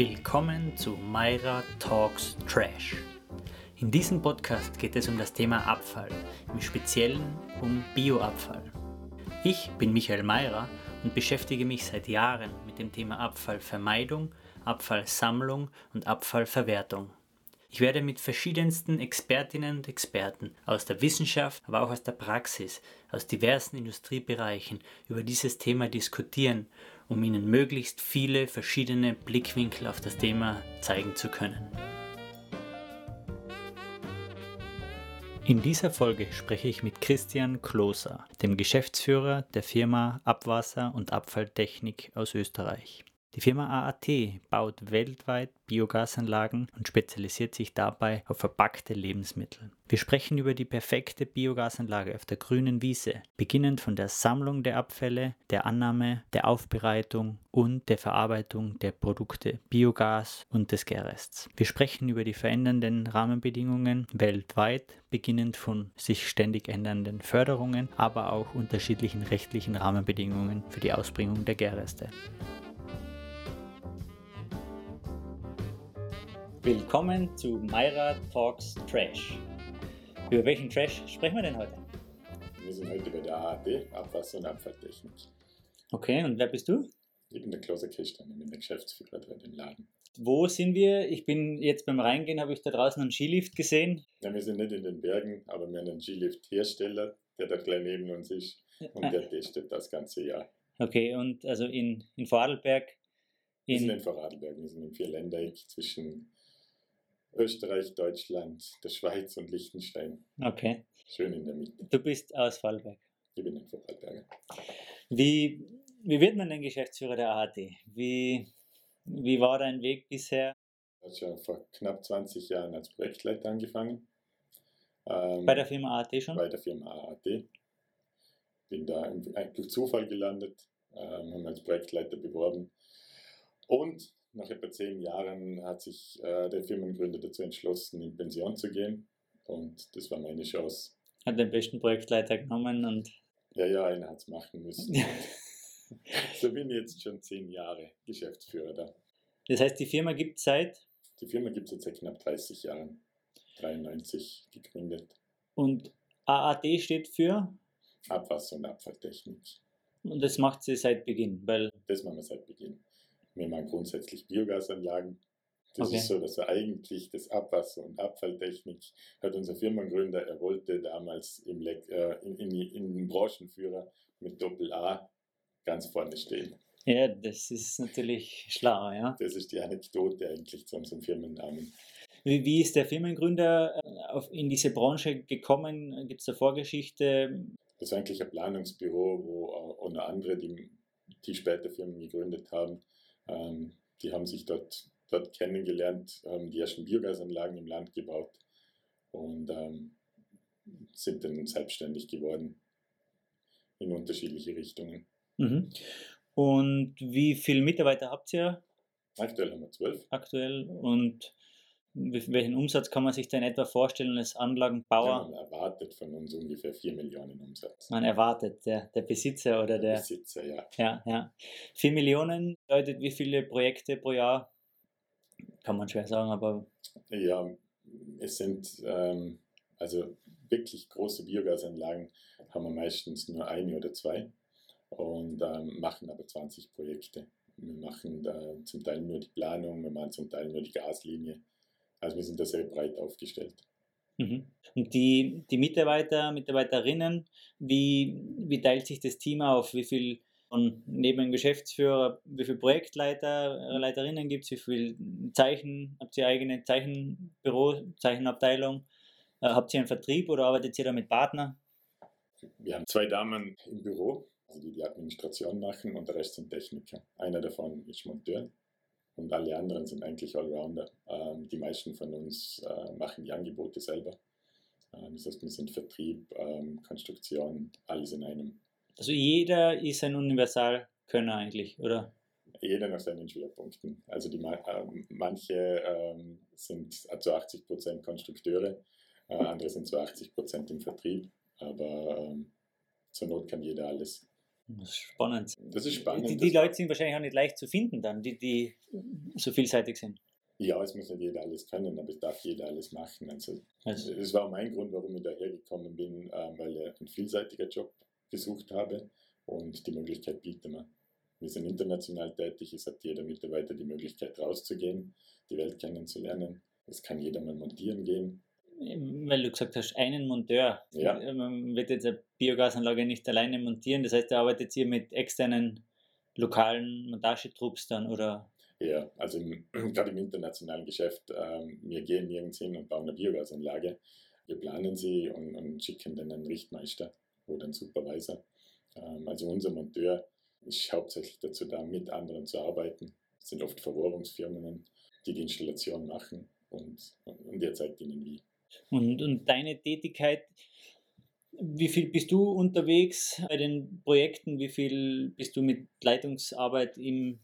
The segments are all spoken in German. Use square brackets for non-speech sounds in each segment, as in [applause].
Willkommen zu Myra Talks Trash. In diesem Podcast geht es um das Thema Abfall, im Speziellen um Bioabfall. Ich bin Michael Myra und beschäftige mich seit Jahren mit dem Thema Abfallvermeidung, Abfallsammlung und Abfallverwertung. Ich werde mit verschiedensten Expertinnen und Experten aus der Wissenschaft, aber auch aus der Praxis, aus diversen Industriebereichen über dieses Thema diskutieren um Ihnen möglichst viele verschiedene Blickwinkel auf das Thema zeigen zu können. In dieser Folge spreche ich mit Christian Kloser, dem Geschäftsführer der Firma Abwasser und Abfalltechnik aus Österreich. Die Firma AAT baut weltweit Biogasanlagen und spezialisiert sich dabei auf verpackte Lebensmittel. Wir sprechen über die perfekte Biogasanlage auf der grünen Wiese, beginnend von der Sammlung der Abfälle, der Annahme, der Aufbereitung und der Verarbeitung der Produkte Biogas und des Gärrests. Wir sprechen über die verändernden Rahmenbedingungen weltweit, beginnend von sich ständig ändernden Förderungen, aber auch unterschiedlichen rechtlichen Rahmenbedingungen für die Ausbringung der Gärreste. Willkommen zu Myra Talks Trash. Über welchen Trash sprechen wir denn heute? Wir sind heute bei der AAT, Abwasser- und Abfalltechnik. Okay, und wer bist du? Ich bin der Klose Christian, ich bin der Geschäftsführer drin im Laden. Wo sind wir? Ich bin jetzt beim Reingehen, habe ich da draußen einen Skilift gesehen. Ja, wir sind nicht in den Bergen, aber wir haben einen Skilift-Hersteller, der da gleich neben uns ist und der testet das ganze Jahr. Okay, und also in, in Vorarlberg? In wir sind in Vorarlberg, wir sind im Vierländereck zwischen Österreich, Deutschland, der Schweiz und Liechtenstein. Okay. Schön in der Mitte. Du bist aus Vorarlberg. Ich bin ein Vorarlberger. Wie, wie wird man denn Geschäftsführer der AHT? Wie, wie war dein Weg bisher? Ich habe schon vor knapp 20 Jahren als Projektleiter angefangen. Ähm, bei der Firma AAT schon? Bei der Firma AAT. Bin da durch Zufall gelandet, ähm, haben als Projektleiter beworben. Und nach etwa zehn Jahren hat sich äh, der Firmengründer dazu entschlossen, in Pension zu gehen. Und das war meine Chance. Hat den besten Projektleiter genommen und. Ja, ja, einer hat es machen müssen. [laughs] so bin ich jetzt schon zehn Jahre Geschäftsführer da. Das heißt, die Firma gibt es seit? Die Firma gibt es jetzt seit knapp 30 Jahren. 93 gegründet. Und AAT steht für? Abwasser- und Abfalltechnik. Und das macht sie seit Beginn, weil. Das machen wir seit Beginn. Wir machen grundsätzlich Biogasanlagen. Das okay. ist so, dass er eigentlich das Abwasser- und Abfalltechnik hat unser Firmengründer, er wollte damals im Le äh, in, in, in den Branchenführer mit Doppel A ganz vorne stehen. Ja, das ist natürlich schlau, ja. Das ist die Anekdote eigentlich zu unserem Firmennamen. Wie, wie ist der Firmengründer äh, auf, in diese Branche gekommen? Gibt es da Vorgeschichte? Das ist eigentlich ein Planungsbüro, wo auch noch andere, die, die später Firmen gegründet haben, ähm, die haben sich dort, dort kennengelernt, haben die ersten Biogasanlagen im Land gebaut und ähm, sind dann selbstständig geworden in unterschiedliche Richtungen. Mhm. Und wie viele Mitarbeiter habt ihr? Aktuell haben wir zwölf. Aktuell. Und welchen Umsatz kann man sich denn etwa vorstellen als Anlagenbauer? Ja, man erwartet von uns ungefähr 4 Millionen Umsatz. Man erwartet, der, der Besitzer oder der, der Besitzer, ja. Ja, ja. 4 Millionen bedeutet wie viele Projekte pro Jahr? Kann man schwer sagen, aber. Ja, es sind ähm, also wirklich große Biogasanlagen, haben wir meistens nur eine oder zwei und ähm, machen aber 20 Projekte. Wir machen da zum Teil nur die Planung, wir machen zum Teil nur die Gaslinie also wir sind da sehr breit aufgestellt. Mhm. Und die, die Mitarbeiter, Mitarbeiterinnen, wie, wie teilt sich das Team auf? Wie viel von neben dem Geschäftsführer, wie viele Projektleiter, Leiterinnen gibt es, wie viele Zeichen, habt ihr eigene Zeichenbüro, Zeichenabteilung? Äh, habt ihr einen Vertrieb oder arbeitet ihr da mit Partnern? Wir haben zwei Damen im Büro, also die die Administration machen und der Rest sind Techniker. Einer davon ist Monteur und alle anderen sind eigentlich Allrounder. Ähm, die meisten von uns äh, machen die Angebote selber. Ähm, das heißt, wir sind Vertrieb, ähm, Konstruktion, alles in einem. Also jeder ist ein Universalkönner eigentlich, oder? Jeder nach seinen Schwerpunkten. Also die, äh, manche ähm, sind zu 80 Prozent Konstrukteure, äh, andere sind zu 80 Prozent im Vertrieb, aber ähm, zur Not kann jeder alles. Das ist spannend. Das ist spannend. Die, die Leute sind wahrscheinlich auch nicht leicht zu finden dann, die, die so vielseitig sind. Ja, es muss nicht jeder alles können, aber es darf jeder alles machen. Also, also. das war mein Grund, warum ich dahergekommen bin, äh, weil ich einen vielseitiger Job gesucht habe und die Möglichkeit bietet man. Wir sind international tätig, es hat jeder Mitarbeiter die Möglichkeit rauszugehen, die Welt kennenzulernen. Es kann jeder mal montieren gehen. Weil du gesagt hast, einen Monteur. Ja. Man wird jetzt eine Biogasanlage nicht alleine montieren, das heißt, da arbeitet ihr mit externen lokalen Montagetrupps dann oder? Ja, also im, [clears throat] gerade im internationalen Geschäft, ähm, wir gehen nirgends hin und bauen eine Biogasanlage. Wir planen sie und, und schicken dann einen Richtmeister oder einen Supervisor. Ähm, also unser Monteur ist hauptsächlich dazu da, mit anderen zu arbeiten. Das sind oft Verrohrungsfirmen, die die Installation machen und, und der zeigt ihnen wie. Und, und deine Tätigkeit, wie viel bist du unterwegs bei den Projekten? Wie viel bist du mit Leitungsarbeit im,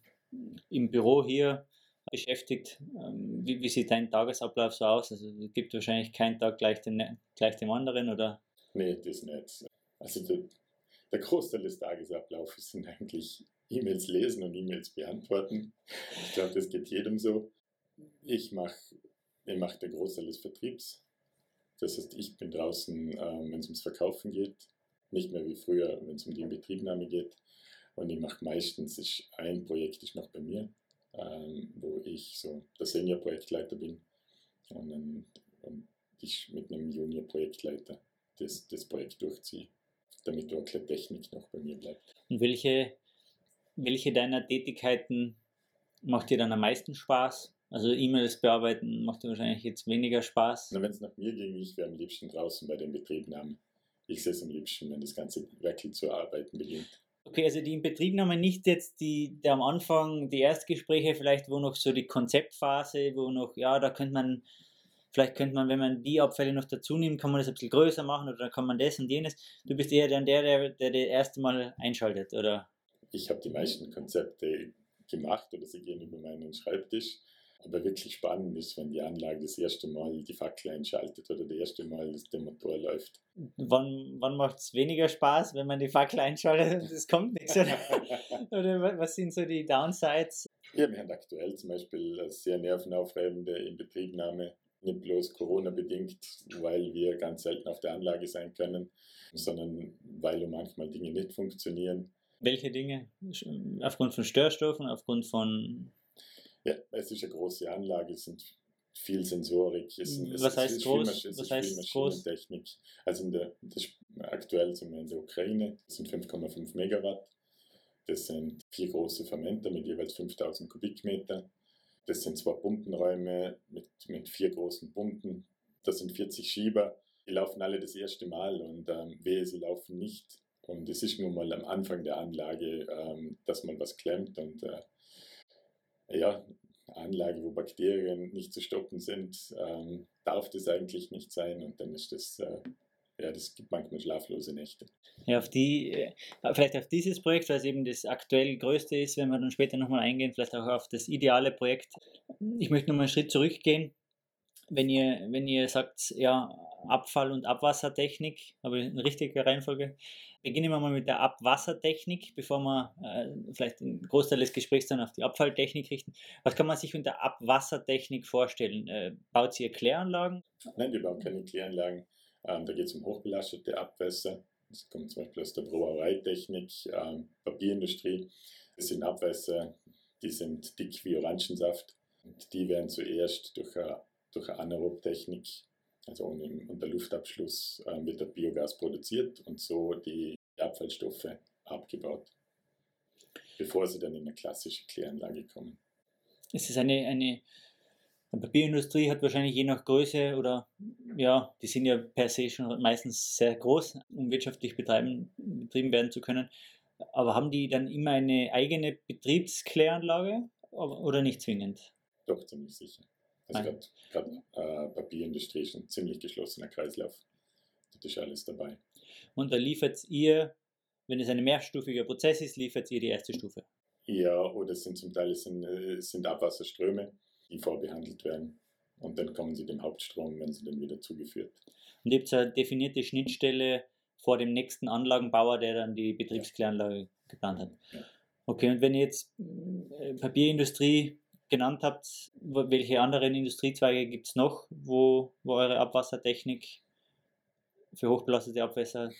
im Büro hier beschäftigt? Ähm, wie, wie sieht dein Tagesablauf so aus? Also es gibt wahrscheinlich keinen Tag gleich, den, gleich dem anderen, oder? Nee, das nicht. Also der, der Großteil des Tagesablaufs sind eigentlich E-Mails lesen und E-Mails beantworten. Ich glaube, das geht jedem so. Ich mache ich mach den Großteil des Vertriebs. Das heißt, ich bin draußen, ähm, wenn es ums Verkaufen geht, nicht mehr wie früher, wenn es um die Inbetriebnahme geht. Und ich mache meistens ist ein Projekt ist noch bei mir, ähm, wo ich so der Senior-Projektleiter bin und, dann, und ich mit einem Junior-Projektleiter das, das Projekt durchziehe, damit auch eine Technik noch bei mir bleibt. Und welche, welche deiner Tätigkeiten macht dir dann am meisten Spaß? Also E-Mails bearbeiten macht dir wahrscheinlich jetzt weniger Spaß. Wenn es nach mir ging, ich wäre am liebsten draußen bei den Betriebnahmen. Ich sehe es am liebsten, wenn das ganze Werkel zu arbeiten beginnt. Okay, also die Inbetriebnahme nicht jetzt die, der am Anfang, die Erstgespräche vielleicht, wo noch so die Konzeptphase, wo noch, ja, da könnte man, vielleicht könnte man, wenn man die Abfälle noch dazu nimmt, kann man das ein bisschen größer machen oder kann man das und jenes. Du bist eher dann der, der, der das erste Mal einschaltet, oder? Ich habe die meisten Konzepte gemacht oder sie gehen über meinen Schreibtisch aber wirklich spannend ist, wenn die Anlage das erste Mal die Fackel einschaltet oder das erste Mal der Motor läuft. Wann, wann macht es weniger Spaß, wenn man die Fackel einschaltet und es kommt nichts? Oder, [laughs] oder was sind so die Downsides? Ja, wir haben aktuell zum Beispiel eine sehr nervenaufreibende Inbetriebnahme, nicht bloß Corona-bedingt, weil wir ganz selten auf der Anlage sein können, sondern weil manchmal Dinge nicht funktionieren. Welche Dinge? Aufgrund von Störstoffen, aufgrund von ja, es ist eine große Anlage, es sind viel Sensorik. Es sind, Was heißt groß? Viel, Was heißt Maschinentechnik. Also in der, das, aktuell sind wir in der Ukraine, das sind 5,5 Megawatt. Das sind vier große Fermenter mit jeweils 5000 Kubikmeter. Das sind zwei Pumpenräume mit, mit vier großen Pumpen. Das sind 40 Schieber. Die laufen alle das erste Mal und ähm, wehe, sie laufen nicht. Und es ist nun mal am Anfang der Anlage, ähm, dass man was klemmt und äh, ja, Anlage, wo Bakterien nicht zu stoppen sind, ähm, darf das eigentlich nicht sein und dann ist das, äh, ja, das gibt manchmal schlaflose Nächte. Ja, auf die, äh, vielleicht auf dieses Projekt, weil es eben das aktuell größte ist, wenn wir dann später nochmal eingehen, vielleicht auch auf das ideale Projekt. Ich möchte nochmal einen Schritt zurückgehen. Wenn ihr, wenn ihr sagt, ja, Abfall- und Abwassertechnik, habe ich eine richtige Reihenfolge, beginnen wir mal mit der Abwassertechnik, bevor wir äh, vielleicht einen Großteil des Gesprächs dann auf die Abfalltechnik richten. Was kann man sich unter Abwassertechnik vorstellen? Äh, baut ihr Kläranlagen? Nein, wir bauen keine Kläranlagen. Ähm, da geht es um hochbelastete Abwässer. Das kommt zum Beispiel aus der Brauereitechnik, ähm, Papierindustrie. Das sind Abwässer, die sind dick wie Orangensaft. Und die werden zuerst durch eine, durch eine Anaerobtechnik also unter Luftabschluss äh, wird der Biogas produziert und so die Abfallstoffe abgebaut, bevor sie dann in eine klassische Kläranlage kommen. Es ist eine, eine die Papierindustrie hat wahrscheinlich je nach Größe oder ja, die sind ja per se schon meistens sehr groß, um wirtschaftlich betreiben, betrieben werden zu können. Aber haben die dann immer eine eigene Betriebskläranlage oder nicht zwingend? Doch, ziemlich sicher. Also gerade äh, Papierindustrie ist ein ziemlich geschlossener Kreislauf. Das ist alles dabei. Und da liefert ihr, wenn es ein mehrstufiger Prozess ist, liefert ihr die erste Stufe? Ja, oder es sind zum Teil es sind, es sind Abwasserströme, die vorbehandelt werden. Und dann kommen sie dem Hauptstrom, wenn sie dann wieder zugeführt. Und gibt es eine definierte Schnittstelle vor dem nächsten Anlagenbauer, der dann die Betriebskläranlage geplant habt. Ja. Okay, und wenn jetzt äh, Papierindustrie genannt habt, welche anderen Industriezweige gibt es noch, wo, wo eure Abwassertechnik für hochbelastete Abwässer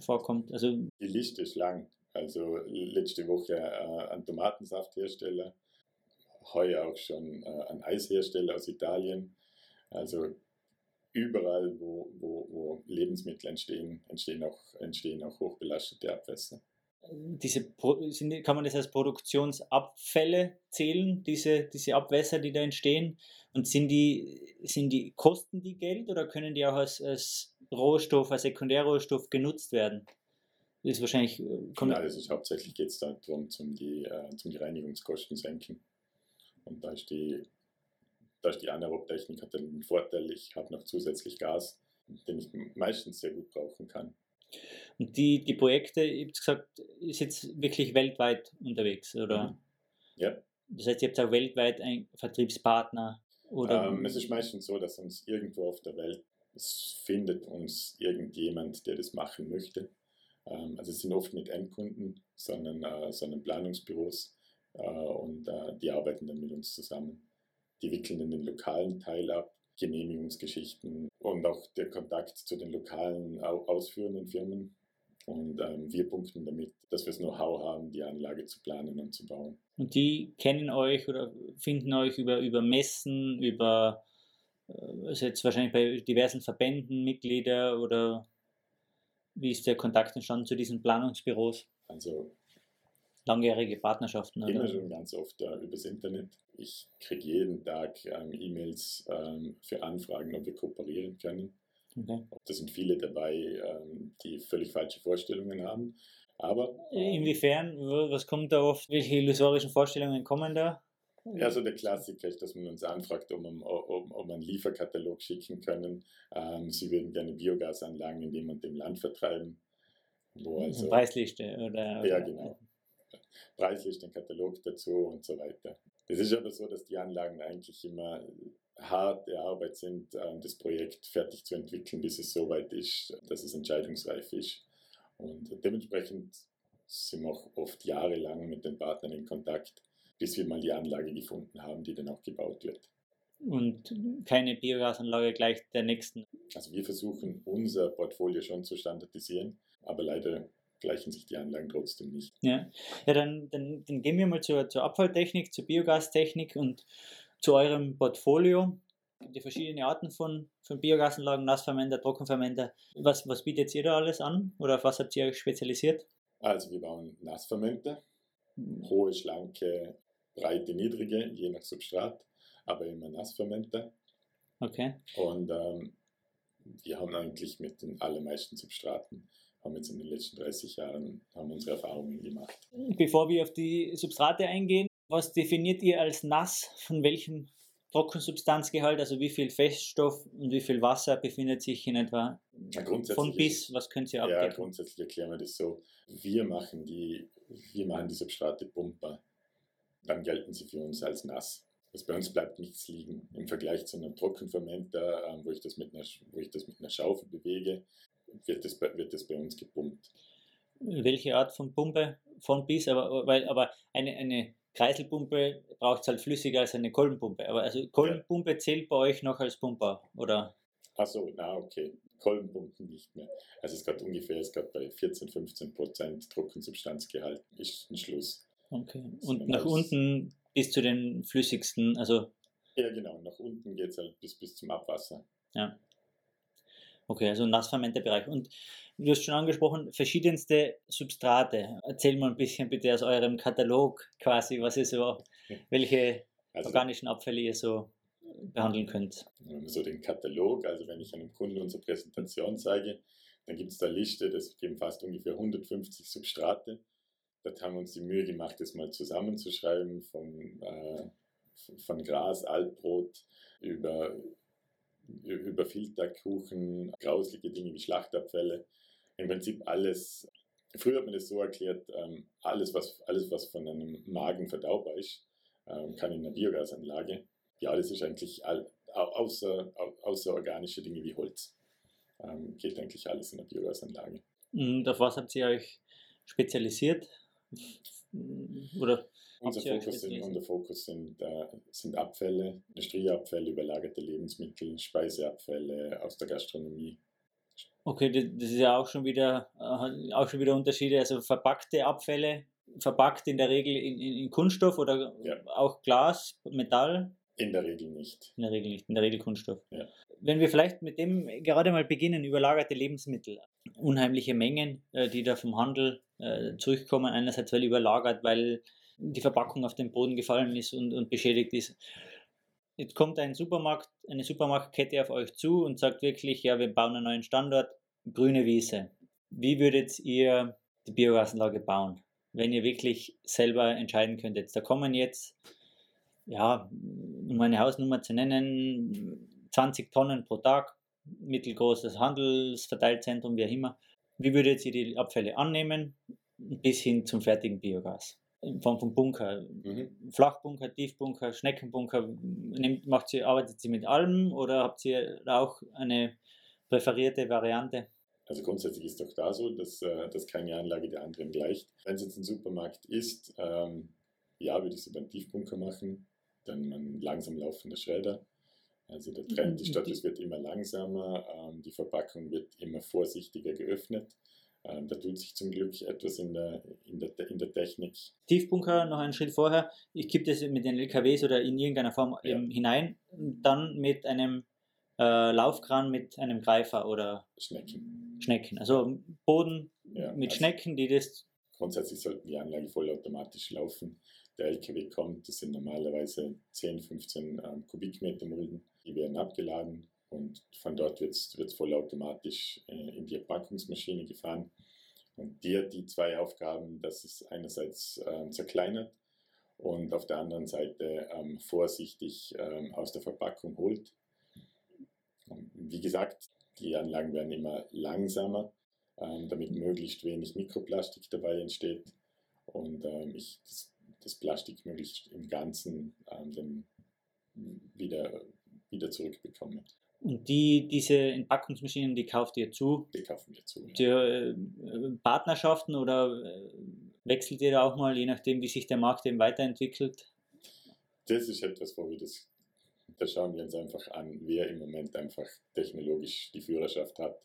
vorkommt? Also Die Liste ist lang. Also letzte Woche äh, ein Tomatensafthersteller, heuer auch schon äh, ein Eishersteller aus Italien. Also überall, wo, wo, wo Lebensmittel entstehen, entstehen auch, entstehen auch hochbelastete Abwässer. Diese, kann man das als Produktionsabfälle zählen, diese, diese Abwässer, die da entstehen? Und sind die, sind die, kosten die Geld oder können die auch als, als Rohstoff, als Sekundärrohstoff genutzt werden? Das ist wahrscheinlich. Äh, Nein, also hauptsächlich geht es darum, zum die, äh, zum die Reinigungskosten senken. Und da ist die, da ist die Anaerob-Technik hat den Vorteil, ich habe noch zusätzlich Gas, den ich meistens sehr gut brauchen kann. Und die, die Projekte, ihr habt gesagt, ist jetzt wirklich weltweit unterwegs, oder? Mhm. Ja. Das heißt, ihr habt auch weltweit einen Vertriebspartner? Oder? Ähm, es ist meistens so, dass uns irgendwo auf der Welt, es findet uns irgendjemand, der das machen möchte. Ähm, also es sind oft nicht Endkunden, sondern, äh, sondern Planungsbüros äh, und äh, die arbeiten dann mit uns zusammen. Die wickeln in den lokalen Teil ab, Genehmigungsgeschichten und auch der Kontakt zu den lokalen ausführenden Firmen. Und ähm, wir punkten damit, dass wir das Know-how haben, die Anlage zu planen und zu bauen. Und die kennen euch oder finden euch über, über Messen, über also jetzt wahrscheinlich bei diversen Verbänden Mitglieder oder wie ist der Kontakt entstanden zu diesen Planungsbüros? Also langjährige Partnerschaften? Immer oder? schon ganz oft äh, übers Internet. Ich kriege jeden Tag ähm, E-Mails ähm, für Anfragen, ob wir kooperieren können. Okay. Da sind viele dabei, ähm, die völlig falsche Vorstellungen haben. Aber inwiefern, was kommt da oft? Welche illusorischen Vorstellungen kommen da? Ja, so der Klassiker ist, dass man uns anfragt, ob man, ob, ob man einen Lieferkatalog schicken können. Ähm, sie würden gerne Biogasanlagen in dem und dem Land vertreiben. Wo also, Preisliste oder? Ja, genau. Preisliste, ein Katalog dazu und so weiter. Es ist aber so, dass die Anlagen eigentlich immer harte Arbeit sind, ähm, das Projekt fertig zu entwickeln, bis es so weit ist, dass es entscheidungsreif ist. Und dementsprechend sind wir auch oft jahrelang mit den Partnern in Kontakt bis wir mal die Anlage gefunden haben, die dann auch gebaut wird. Und keine Biogasanlage gleich der nächsten. Also wir versuchen unser Portfolio schon zu standardisieren, aber leider gleichen sich die Anlagen trotzdem nicht. Ja, ja dann, dann, dann gehen wir mal zur, zur Abfalltechnik, zur Biogastechnik und zu eurem Portfolio. Die verschiedenen Arten von, von Biogasanlagen, Nassfermenter, Trockenfermenter. Was, was bietet ihr da alles an oder auf was habt ihr euch spezialisiert? Also wir bauen Nassfermenter, hohe, schlanke breite, niedrige, je nach Substrat, aber immer Nassfermenter. Okay. Und ähm, wir haben eigentlich mit den allermeisten Substraten, haben jetzt in den letzten 30 Jahren haben unsere Erfahrungen gemacht. Bevor wir auf die Substrate eingehen, was definiert ihr als nass? Von welchem Trockensubstanzgehalt, also wie viel Feststoff und wie viel Wasser befindet sich in etwa von bis? Was könnt ihr abdecken? Ja, grundsätzlich erklären wir das so. Wir machen die, wir machen die Substrate pumper dann gelten sie für uns als nass. Also bei uns bleibt nichts liegen. Im Vergleich zu einem Trockenfermenter, ähm, wo, ich das mit einer, wo ich das mit einer Schaufel bewege, wird das, bei, wird das bei uns gepumpt. Welche Art von Pumpe? Von bis, aber, weil, aber eine, eine Kreiselpumpe braucht es halt flüssiger als eine Kolbenpumpe. Aber also Kolbenpumpe ja. zählt bei euch noch als Pumper, oder? Achso, na okay. Kolbenpumpen nicht mehr. Also es ist ungefähr, es gerade bei 14, 15 Prozent Trockensubstanzgehalt ist ein Schluss. Okay. Und nach unten bis zu den flüssigsten, also. Ja, genau. Nach unten geht es halt bis, bis zum Abwasser. Ja. Okay, also Nassfermenterbereich. Und du hast schon angesprochen, verschiedenste Substrate. Erzähl mal ein bisschen bitte aus eurem Katalog quasi, was ihr so, welche also, organischen Abfälle ihr so behandeln könnt. So den Katalog, also wenn ich einem Kunden unsere Präsentation zeige, dann gibt es da Liste, das geben fast ungefähr 150 Substrate. Dort haben wir uns die Mühe gemacht, das mal zusammenzuschreiben, von, äh, von Gras, Altbrot über, über Filterkuchen, grauslige Dinge wie Schlachtabfälle. Im Prinzip alles, früher hat man das so erklärt, ähm, alles, was, alles, was von einem Magen verdaubar ist, ähm, kann in einer Biogasanlage. Ja, das ist eigentlich all, außer, außer organische Dinge wie Holz. Ähm, geht eigentlich alles in der Biogasanlage. Und auf was habt ihr euch spezialisiert? Oder unser Fokus, sind, unser Fokus sind, äh, sind Abfälle, Industrieabfälle, überlagerte Lebensmittel, Speiseabfälle aus der Gastronomie. Okay, das ist ja auch schon wieder, äh, auch schon wieder Unterschiede. Also verpackte Abfälle, verpackt in der Regel in, in, in Kunststoff oder ja. auch Glas, Metall? In der Regel nicht. In der Regel nicht, in der Regel Kunststoff. Ja. Wenn wir vielleicht mit dem gerade mal beginnen, überlagerte Lebensmittel, unheimliche Mengen, äh, die da vom Handel äh, zurückkommen, einerseits weil überlagert, weil die Verpackung auf den Boden gefallen ist und, und beschädigt ist. Jetzt kommt ein Supermarkt, eine Supermarktkette auf euch zu und sagt wirklich, ja, wir bauen einen neuen Standort, grüne Wiese. Wie würdet ihr die Biogasanlage bauen, wenn ihr wirklich selber entscheiden könntet? Da kommen jetzt, ja, um eine Hausnummer zu nennen, 20 Tonnen pro Tag, mittelgroßes Handelsverteilzentrum, wie auch immer. Wie würdet ihr die Abfälle annehmen bis hin zum fertigen Biogas? In Form von Bunker. Mhm. Flachbunker, Tiefbunker, Schneckenbunker. Nimmt, macht sie, arbeitet sie mit allem oder habt ihr auch eine präferierte Variante? Also grundsätzlich ist doch da so, dass, äh, dass keine Anlage der anderen gleicht. Wenn es jetzt ein Supermarkt ist, ähm, ja, würde ich es über einen Tiefbunker machen, dann ein langsam laufender Schredder. Also der Trend ist, statt es wird immer langsamer, ähm, die Verpackung wird immer vorsichtiger geöffnet. Ähm, da tut sich zum Glück etwas in der, in der, in der Technik. Tiefbunker noch einen Schritt vorher. Ich kippe das mit den LKWs oder in irgendeiner Form ja. hinein, dann mit einem äh, Laufkran mit einem Greifer oder Schnecken. Schnecken. Also Boden ja, mit also Schnecken, die das. Grundsätzlich sollten die Anlagen vollautomatisch laufen. Der LKW kommt, das sind normalerweise 10, 15 ähm, Kubikmeter Mulden, die werden abgeladen und von dort wird es vollautomatisch äh, in die Packungsmaschine gefahren. Und die hat die zwei Aufgaben, dass es einerseits ähm, zerkleinert und auf der anderen Seite ähm, vorsichtig ähm, aus der Verpackung holt. Wie gesagt, die Anlagen werden immer langsamer, ähm, damit möglichst wenig Mikroplastik dabei entsteht und ähm, ich das, das, Plastik möglichst im Ganzen ähm, wieder, wieder zurückbekomme. Und die, diese Entpackungsmaschinen, die kauft ihr zu? Die kaufen wir zu. Ja. Die, äh, Partnerschaften oder äh, wechselt ihr da auch mal, je nachdem, wie sich der Markt eben weiterentwickelt? Das ist etwas, wo wir das, da schauen wir uns einfach an, wer im Moment einfach technologisch die Führerschaft hat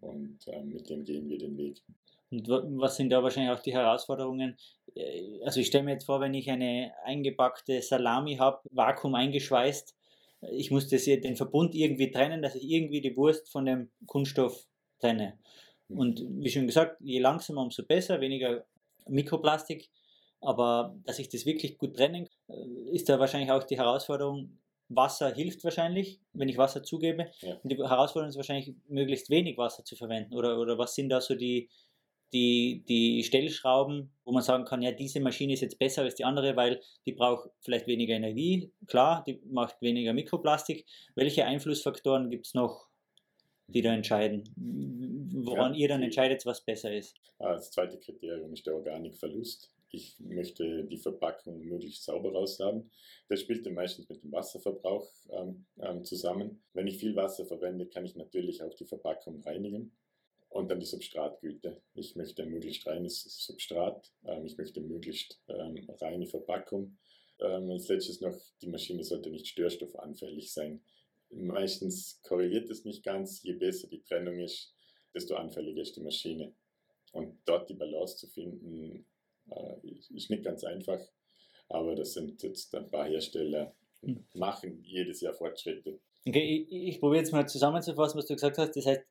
und äh, mit dem gehen wir den Weg. Und was sind da wahrscheinlich auch die Herausforderungen? Äh, also ich stelle mir jetzt vor, wenn ich eine eingepackte Salami habe, vakuum eingeschweißt, ich muss das, den Verbund irgendwie trennen, dass ich irgendwie die Wurst von dem Kunststoff trenne. Mhm. Und wie schon gesagt, je langsamer, umso besser, weniger Mikroplastik. Aber dass ich das wirklich gut trennen kann, äh, ist da wahrscheinlich auch die Herausforderung, Wasser hilft wahrscheinlich, wenn ich Wasser zugebe. Ja. Und die Herausforderung ist wahrscheinlich, möglichst wenig Wasser zu verwenden. Oder, oder was sind da so die, die, die Stellschrauben, wo man sagen kann, ja, diese Maschine ist jetzt besser als die andere, weil die braucht vielleicht weniger Energie, klar, die macht weniger Mikroplastik. Welche Einflussfaktoren gibt es noch, die da entscheiden? Woran ja, ihr dann entscheidet, was besser ist? Ah, das zweite Kriterium ist der Organikverlust. Ich möchte die Verpackung möglichst sauber raushaben. Das spielt dann meistens mit dem Wasserverbrauch ähm, ähm, zusammen. Wenn ich viel Wasser verwende, kann ich natürlich auch die Verpackung reinigen. Und dann die Substratgüte. Ich möchte ein möglichst reines Substrat, ähm, ich möchte möglichst ähm, reine Verpackung. Ähm, als letztes noch, die Maschine sollte nicht störstoffanfällig sein. Meistens korreliert es nicht ganz. Je besser die Trennung ist, desto anfälliger ist die Maschine. Und dort die Balance zu finden, äh, ist nicht ganz einfach. Aber das sind jetzt ein paar Hersteller, hm. machen jedes Jahr Fortschritte. Okay, ich, ich probiere jetzt mal zusammenzufassen, was du gesagt hast. Das heißt,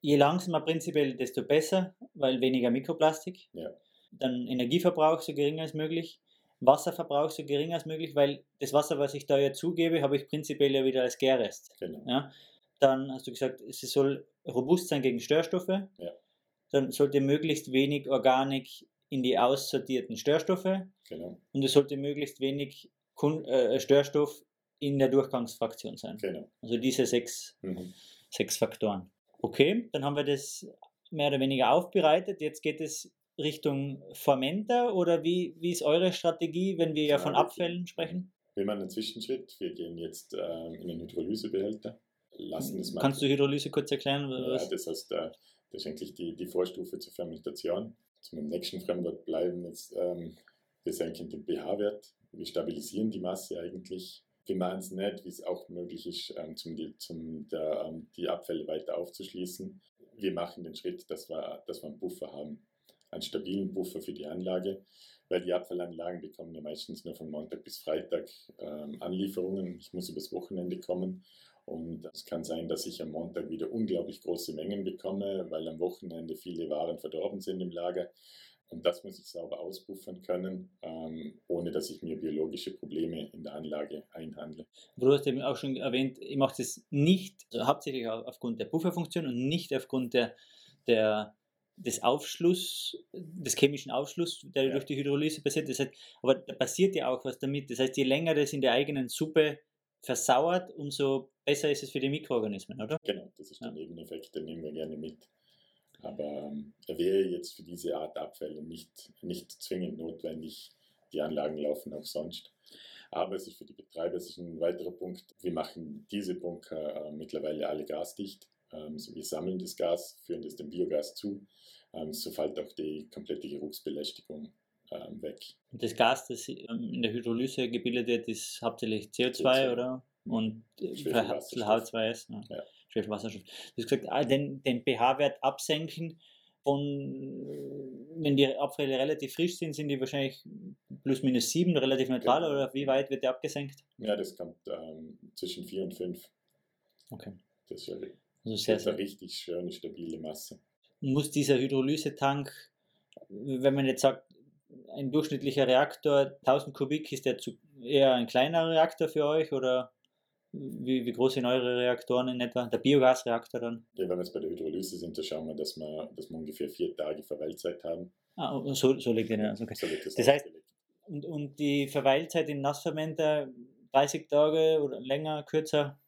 je langsamer prinzipiell, desto besser, weil weniger Mikroplastik. Ja. Dann Energieverbrauch so gering als möglich. Wasserverbrauch so gering als möglich, weil das Wasser, was ich da ja zugebe, habe ich prinzipiell ja wieder als Gärrest. Genau. Ja? Dann hast du gesagt, es soll robust sein gegen Störstoffe. Ja. Dann sollte möglichst wenig Organik in die aussortierten Störstoffe. Genau. Und es sollte möglichst wenig äh, Störstoff in der Durchgangsfraktion sein. Genau. Also diese sechs, mhm. sechs Faktoren. Okay, dann haben wir das mehr oder weniger aufbereitet. Jetzt geht es Richtung Fermenter oder wie, wie ist eure Strategie, wenn wir ja von Abfällen sprechen? Wir machen einen Zwischenschritt. Wir gehen jetzt äh, in den Hydrolysebehälter. Lassen das Kannst du Hydrolyse kurz erklären? Ja, das heißt, äh, das ist eigentlich die, die Vorstufe zur Fermentation. zum nächsten Fremdwort bleiben, jetzt, ähm, wir senken den pH-Wert, wir stabilisieren die Masse eigentlich. Wir machen es nicht, wie es auch möglich ist, ähm, zum, die, zum der, ähm, die Abfälle weiter aufzuschließen. Wir machen den Schritt, dass wir, dass wir einen Buffer haben, einen stabilen Buffer für die Anlage, weil die Abfallanlagen bekommen ja meistens nur von Montag bis Freitag ähm, Anlieferungen. Ich muss übers Wochenende kommen und es kann sein, dass ich am Montag wieder unglaublich große Mengen bekomme, weil am Wochenende viele Waren verdorben sind im Lager. Und das muss ich sauber auspuffern können, ähm, ohne dass ich mir biologische Probleme in der Anlage einhandle. Du hast eben auch schon erwähnt, ich mache das nicht, also hauptsächlich aufgrund der Pufferfunktion und nicht aufgrund der, der, des Aufschluss, des chemischen Aufschlusses, der ja. durch die Hydrolyse passiert. Das heißt, aber da passiert ja auch was damit. Das heißt, je länger das in der eigenen Suppe versauert, umso besser ist es für die Mikroorganismen, oder? Genau, das ist der ja. Nebeneffekt, den nehmen wir gerne mit. Aber ähm, er wäre jetzt für diese Art Abfälle nicht, nicht zwingend notwendig. Die Anlagen laufen auch sonst. Aber es ist für die Betreiber es ist ein weiterer Punkt. Wir machen diese Bunker äh, mittlerweile alle gasdicht. Ähm, wir sammeln das Gas, führen das dem Biogas zu. Ähm, so fällt auch die komplette Geruchsbelästigung ähm, weg. Das Gas, das ähm, in der Hydrolyse gebildet wird, ist hauptsächlich CO2, CO2. oder? Und H2S. Ne? Ja. Schwefelwasserstoff. Du hast gesagt, ah, den, den pH-Wert absenken. Von, wenn die Abfälle relativ frisch sind, sind die wahrscheinlich plus minus 7 relativ neutral genau. oder wie weit wird der abgesenkt? Ja, das kommt ähm, zwischen 4 und 5. Okay. Das ist ja also sehr, sehr eine richtig schöne, stabile Masse. Muss dieser Hydrolysetank, wenn man jetzt sagt, ein durchschnittlicher Reaktor, 1000 Kubik, ist der zu, eher ein kleiner Reaktor für euch oder wie, wie groß sind eure Reaktoren in etwa? Der Biogasreaktor dann? Ja, wenn wir jetzt bei der Hydrolyse sind, da schauen wir, dass wir, dass wir ungefähr vier Tage Verweilzeit haben. Ah, so, so liegt der. Okay. So liegt das, das heißt, und, und die Verweilzeit in Nassfermenter 30 Tage oder länger, kürzer?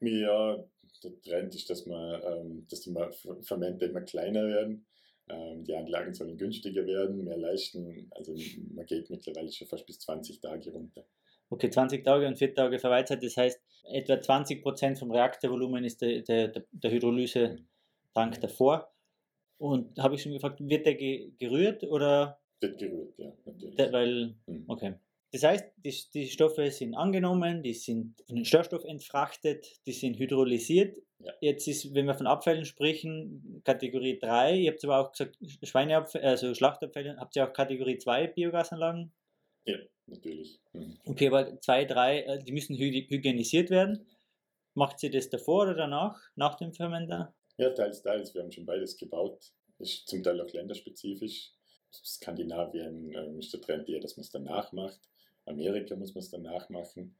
Ja, der Trend ist, dass, man, ähm, dass die Fermente immer kleiner werden. Ähm, die Anlagen sollen günstiger werden, mehr leisten. Also man geht mittlerweile schon fast bis 20 Tage runter. Okay, 20 Tage und 4 Tage Verweilzeit, das heißt, etwa 20 Prozent vom Reaktorvolumen ist der, der, der Hydrolyse-Tank davor. Und habe ich schon gefragt, wird der gerührt oder? Wird gerührt, ja, natürlich. Der, weil, mhm. okay. Das heißt, die, die, Stoffe sind angenommen, die sind von den Störstoff entfrachtet, die sind hydrolysiert. Ja. Jetzt ist, wenn wir von Abfällen sprechen, Kategorie 3, ihr habt aber auch gesagt, Schweineabfälle, also Schlachtabfälle, habt ihr auch Kategorie 2 Biogasanlagen? Ja, natürlich. Mhm. Okay, aber zwei, drei, äh, die müssen hygienisiert werden. Macht sie das davor oder danach, nach dem Fermenter? Ja, teils, teils. Wir haben schon beides gebaut. Ist zum Teil auch länderspezifisch. Skandinavien äh, ist der Trend eher, dass man es danach macht. Amerika muss man es danach machen.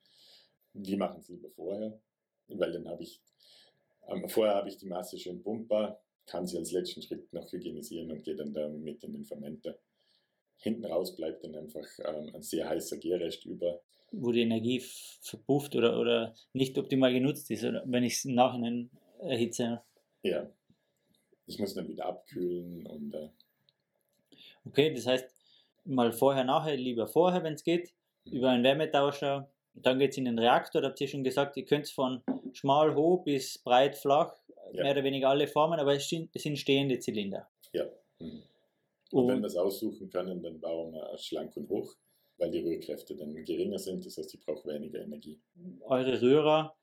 Wir machen es lieber vorher, weil dann habe ich, ähm, vorher habe ich die Masse schön pumpbar, kann sie als letzten Schritt noch hygienisieren und gehe dann damit in den Fermenter. Hinten raus bleibt dann einfach ähm, ein sehr heißer Gärrest über. Wo die Energie verpufft oder, oder nicht optimal genutzt ist, oder wenn ich es im Nachhinein erhitze. Ja. Ich muss dann wieder abkühlen und. Äh, okay, das heißt, mal vorher, nachher, lieber vorher, wenn es geht, mhm. über einen Wärmetauscher. Dann geht es in den Reaktor, da habt ihr schon gesagt, ihr könnt es von schmal hoch bis breit flach, ja. mehr oder weniger alle Formen, aber es sind stehende Zylinder. Ja. Mhm. Und wenn wir es aussuchen können, dann bauen wir schlank und hoch, weil die Rührkräfte dann geringer sind, das heißt, ich brauche weniger Energie. Eure Rührer,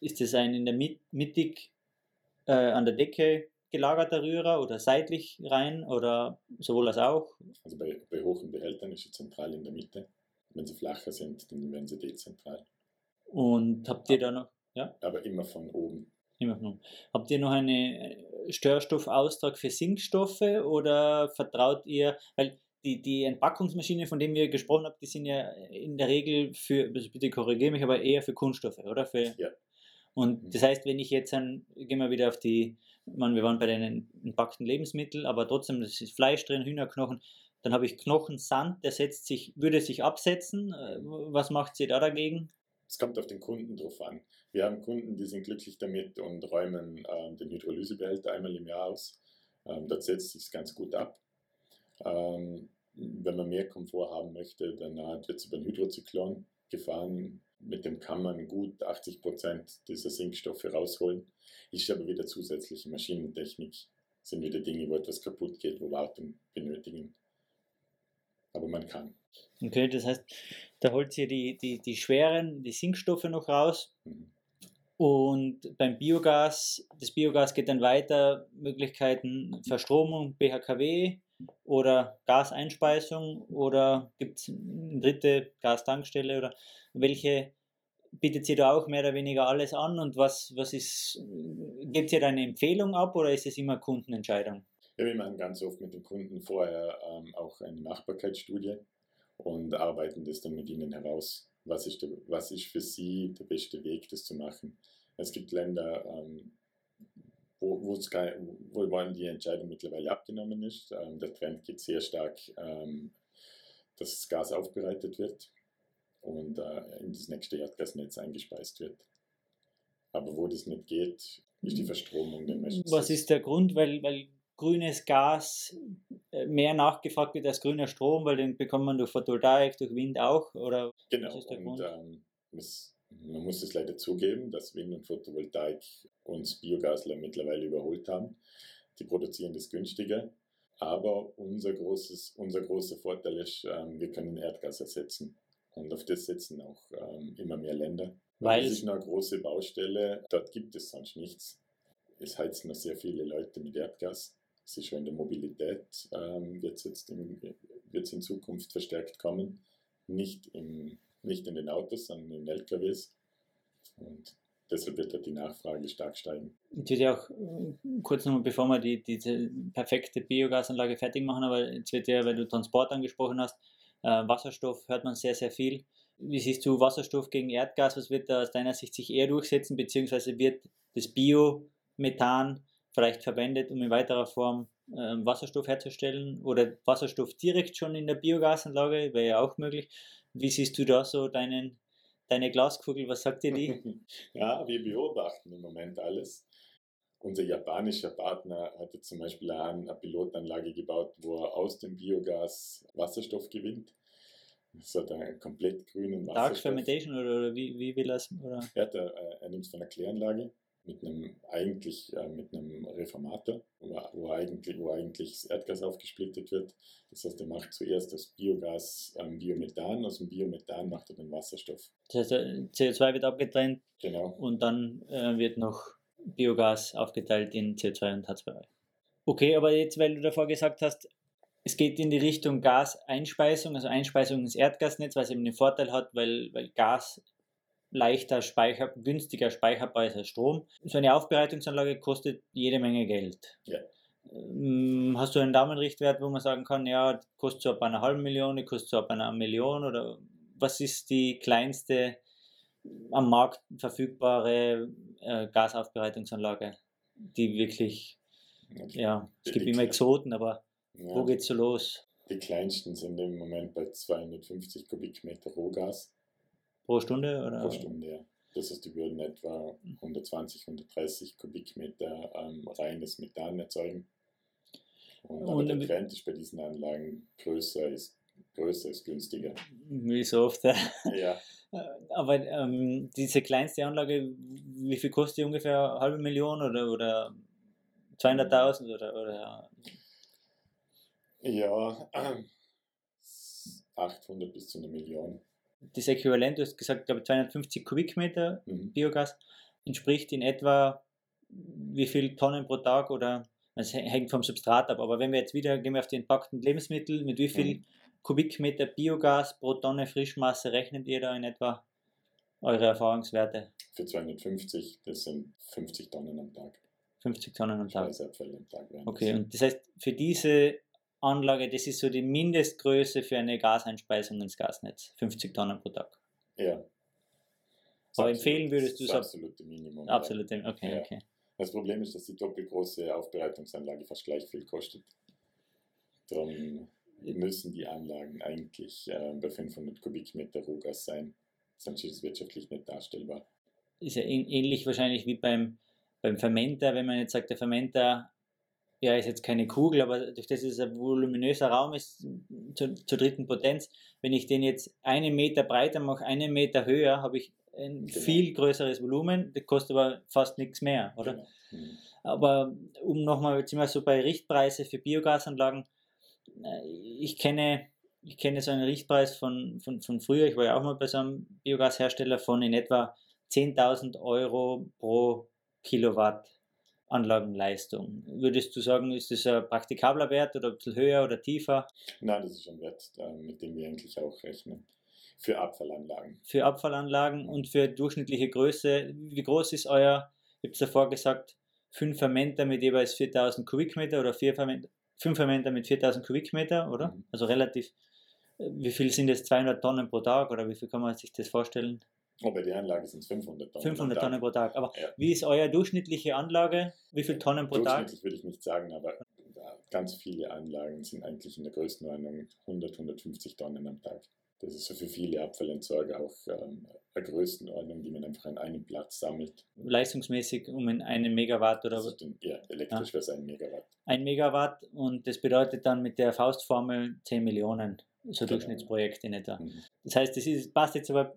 ist das ein in der mittig äh, an der Decke gelagerter Rührer oder seitlich rein oder sowohl als auch? Also bei, bei hohen Behältern ist sie zentral in der Mitte. Wenn sie flacher sind, dann werden sie dezentral. Und habt ihr da noch? Ja? Aber immer von oben. Habt ihr noch einen Störstoffaustrag für Sinkstoffe oder vertraut ihr, weil die, die Entpackungsmaschine, von denen wir gesprochen haben, die sind ja in der Regel für, also bitte korrigiere mich, aber eher für Kunststoffe, oder? Für, ja. Und mhm. das heißt, wenn ich jetzt dann, gehen wir wieder auf die, man, wir waren bei den entpackten Lebensmitteln, aber trotzdem, das ist Fleisch drin, Hühnerknochen, dann habe ich Knochensand, der setzt sich, würde sich absetzen. Äh, was macht sie da dagegen? Es kommt auf den Kunden drauf an. Wir haben Kunden, die sind glücklich damit und räumen ähm, den Hydrolysebehälter einmal im Jahr aus. Ähm, dort setzt sich ganz gut ab. Ähm, wenn man mehr Komfort haben möchte, dann äh, wird es über den Hydrozyklon gefahren. Mit dem kann man gut 80 Prozent dieser Sinkstoffe rausholen. Ist aber wieder zusätzliche Maschinentechnik. sind wieder Dinge, wo etwas kaputt geht, wo Wartung benötigen. Aber man kann. Okay, das heißt, da holt ihr die, die, die schweren, die Sinkstoffe noch raus. Mhm. Und beim Biogas, das Biogas geht dann weiter, Möglichkeiten Verstromung, BHKW oder Gaseinspeisung oder gibt es eine dritte Gastankstelle oder welche bietet sie da auch mehr oder weniger alles an und was, was ist, gibt ihr da eine Empfehlung ab oder ist es immer Kundenentscheidung? Ja, wir machen ganz oft mit den Kunden vorher ähm, auch eine Machbarkeitsstudie und arbeiten das dann mit ihnen heraus. Was ist, der, was ist für sie der beste Weg, das zu machen? Es gibt Länder, ähm, wo, wo die Entscheidung mittlerweile abgenommen ist. Ähm, der Trend geht sehr stark, ähm, dass das Gas aufbereitet wird und äh, in das nächste Erdgasnetz eingespeist wird. Aber wo das nicht geht, ist die Verstromung der Was ist der Grund? Weil, weil grünes Gas äh, mehr nachgefragt wird als grüner Strom, weil den bekommt man durch Photovoltaik, durch Wind auch? Oder genau, und ähm, es, man muss es leider zugeben, dass Wind und Photovoltaik uns Biogasler mittlerweile überholt haben. Die produzieren das günstiger. Aber unser, großes, unser großer Vorteil ist, ähm, wir können Erdgas ersetzen. Und auf das setzen auch ähm, immer mehr Länder. Weil das ist eine große Baustelle, dort gibt es sonst nichts. Es heizen noch sehr viele Leute mit Erdgas. Schon in der Mobilität, ähm, wird es in, wird's in Zukunft verstärkt kommen. Nicht, im, nicht in den Autos, sondern in LKWs. Und deshalb wird da die Nachfrage stark steigen. Natürlich auch äh, kurz nochmal, bevor wir die, diese perfekte Biogasanlage fertig machen, aber jetzt wird ja, weil du Transport angesprochen hast, äh, Wasserstoff hört man sehr, sehr viel. Wie siehst du Wasserstoff gegen Erdgas? Was wird da aus deiner Sicht sich eher durchsetzen, beziehungsweise wird das Biomethan vielleicht verwendet, um in weiterer Form äh, Wasserstoff herzustellen oder Wasserstoff direkt schon in der Biogasanlage, wäre ja auch möglich. Wie siehst du da so deinen, deine Glaskugel? Was sagt dir die? [laughs] ja, wir beobachten im Moment alles. Unser japanischer Partner hatte zum Beispiel eine Pilotanlage gebaut, wo er aus dem Biogas Wasserstoff gewinnt. Das hat einen komplett grünen Wasserstoff. Dark Fermentation oder, oder wie, wie will er es? Er, äh, er nimmt es von einer Kläranlage mit einem eigentlich äh, mit einem Reformator, wo, wo, eigentlich, wo eigentlich das Erdgas aufgesplittet wird. Das heißt, er macht zuerst das Biogas ähm, Biomethan, aus dem Biomethan macht er den Wasserstoff. Das heißt, CO2 wird abgetrennt genau. und dann äh, wird noch Biogas aufgeteilt in CO2 und H2. Okay, aber jetzt, weil du davor gesagt hast, es geht in die Richtung Gaseinspeisung, also Einspeisung ins Erdgasnetz, was eben den Vorteil hat, weil, weil Gas leichter speicher, günstiger speicherbar ist als Strom. So eine Aufbereitungsanlage kostet jede Menge Geld. Ja. Ähm, hast du einen Daumenrichtwert, wo man sagen kann, ja, kostet so ab einer halben Million, kostet so ab einer Million oder was ist die kleinste am Markt verfügbare äh, Gasaufbereitungsanlage, die wirklich, okay. ja, es gibt immer Exoten, aber ja. wo geht's so los? Die kleinsten sind im Moment bei 250 Kubikmeter Rohgas. Pro Stunde? Oder? Pro Stunde, ja. Das heißt, die würden etwa 120, 130 Kubikmeter ähm, reines Methan erzeugen. Und, und der Trend ist bei diesen Anlagen größer ist, größer ist günstiger. Wie so oft. Ja. ja. Aber ähm, diese kleinste Anlage, wie viel kostet die ungefähr? Eine halbe Million oder, oder 200.000 oder, oder? Ja, [clears throat] 800 bis zu einer Million. Das Äquivalent, du hast gesagt, glaube ich, 250 Kubikmeter mhm. Biogas entspricht in etwa wie viel Tonnen pro Tag oder es hängt vom Substrat ab. Aber wenn wir jetzt wieder gehen wir auf die entpackten Lebensmittel, mit wie viel mhm. Kubikmeter Biogas pro Tonne Frischmasse rechnet ihr da in etwa eure Erfahrungswerte? Für 250, das sind 50 Tonnen am Tag. 50 Tonnen am Tag. am Tag okay, und das heißt, für diese Anlage, das ist so die Mindestgröße für eine Gaseinspeisung ins Gasnetz. 50 Tonnen pro Tag. Ja. Aber absolut, empfehlen würdest du das absolute Minimum. Absolute, ja. okay, ja. okay. Das Problem ist, dass die doppelgroße Aufbereitungsanlage fast gleich viel kostet. Darum müssen die Anlagen eigentlich äh, bei 500 Kubikmeter Rohgas sein, sonst ist es wirtschaftlich nicht darstellbar. Ist ja ähnlich wahrscheinlich wie beim, beim Fermenter, wenn man jetzt sagt, der Fermenter ja, ist jetzt keine Kugel, aber durch das es ein voluminöser Raum ist zur, zur dritten Potenz, wenn ich den jetzt einen Meter breiter mache, einen Meter höher, habe ich ein genau. viel größeres Volumen, das kostet aber fast nichts mehr, oder? Genau. Mhm. Aber um nochmal, jetzt sind wir so bei Richtpreise für Biogasanlagen. Äh, ich kenne, ich kenne so einen Richtpreis von, von, von früher, ich war ja auch mal bei so einem Biogashersteller von in etwa 10.000 Euro pro Kilowatt Anlagenleistung. Würdest du sagen, ist das ein praktikabler Wert oder ein bisschen höher oder tiefer? Nein, das ist ein Wert, äh, mit dem wir eigentlich auch rechnen. Für Abfallanlagen. Für Abfallanlagen und für durchschnittliche Größe. Wie groß ist euer, ich habe es davor gesagt, 5 Fermenter mit jeweils 4000 Kubikmeter oder 4 Fermenter, 5 Fermenter mit 4000 Kubikmeter, oder? Mhm. Also relativ, äh, wie viel sind das? 200 Tonnen pro Tag oder wie viel kann man sich das vorstellen? Oh, bei der Anlage sind es 500 Tonnen. 500 Tonnen pro Tag. Aber ja. wie ist eure durchschnittliche Anlage? Wie viele Tonnen pro Tag? Durchschnittlich würde ich nicht sagen, aber ganz viele Anlagen sind eigentlich in der Größenordnung 100, 150 Tonnen am Tag. Das ist so für viele Abfallentsorger auch ähm, eine Größenordnung, die man einfach an einem Platz sammelt. Leistungsmäßig um einen Megawatt oder was? Ja, elektrisch ja. wäre es ein Megawatt. Ein Megawatt und das bedeutet dann mit der Faustformel 10 Millionen, so genau. Durchschnittsprojekt in etwa. Mhm. Das heißt, das ist, passt jetzt aber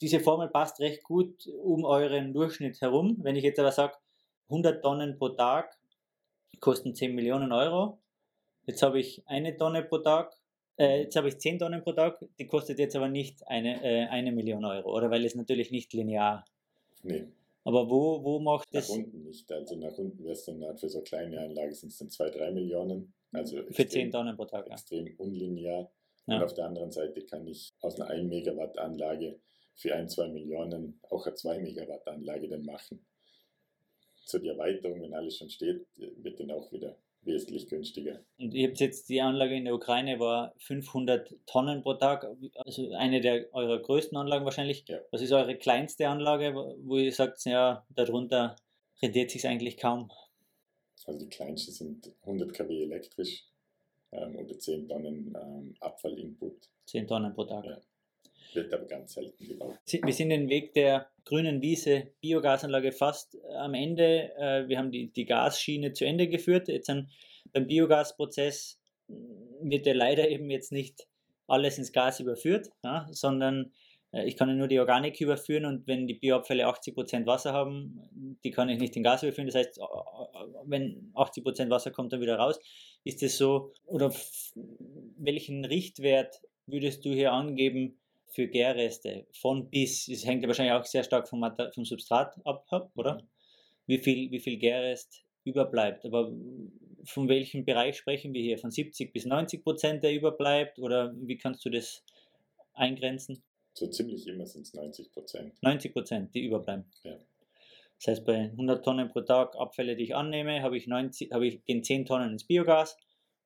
diese Formel passt recht gut um euren Durchschnitt herum. Wenn ich jetzt aber sage, 100 Tonnen pro Tag kosten 10 Millionen Euro. Jetzt habe ich eine Tonne pro Tag, äh, jetzt habe ich 10 Tonnen pro Tag, die kostet jetzt aber nicht eine, äh, eine Million Euro, oder? Weil es natürlich nicht linear. Nee. Aber wo, wo macht das? Nach unten nicht. Also nach unten wäre es dann für so kleine Anlagen sind es dann 2, 3 Millionen. Also für extrem, 10 Tonnen pro Tag. Extrem ja. unlinear. Ja. Und auf der anderen Seite kann ich aus einer 1 Megawatt Anlage für ein, zwei Millionen auch eine 2 Megawatt Anlage dann machen. So die Erweiterung, wenn alles schon steht, wird dann auch wieder wesentlich günstiger. Und ihr habt jetzt die Anlage in der Ukraine war 500 Tonnen pro Tag, also eine der eurer größten Anlagen wahrscheinlich. Ja. Was ist eure kleinste Anlage, wo ihr sagt, ja, darunter rentiert sich eigentlich kaum? Also die kleinste sind 100 kW elektrisch ähm, oder 10 Tonnen ähm, Abfallinput. 10 Tonnen pro Tag. Ja. Wird aber ganz selten gebaut. Wir sind den Weg der grünen Wiese Biogasanlage fast am Ende. Äh, wir haben die, die Gasschiene zu Ende geführt. Jetzt ein, beim Biogasprozess wird ja leider eben jetzt nicht alles ins Gas überführt, ja, sondern äh, ich kann ja nur die Organik überführen und wenn die Bioabfälle 80% Wasser haben, die kann ich nicht in Gas überführen. Das heißt, wenn 80% Wasser kommt dann wieder raus, ist es so, oder welchen Richtwert würdest du hier angeben, für Gärreste von bis, es hängt ja wahrscheinlich auch sehr stark vom, vom Substrat ab, oder? Mhm. Wie viel, wie viel Gärrest überbleibt. Aber von welchem Bereich sprechen wir hier? Von 70 bis 90 Prozent, der überbleibt? Oder wie kannst du das eingrenzen? So ziemlich immer sind es 90 Prozent. 90 Prozent, die überbleiben. Ja. Das heißt, bei 100 Tonnen pro Tag Abfälle, die ich annehme, habe ich, 90, habe ich gehen 10 Tonnen ins Biogas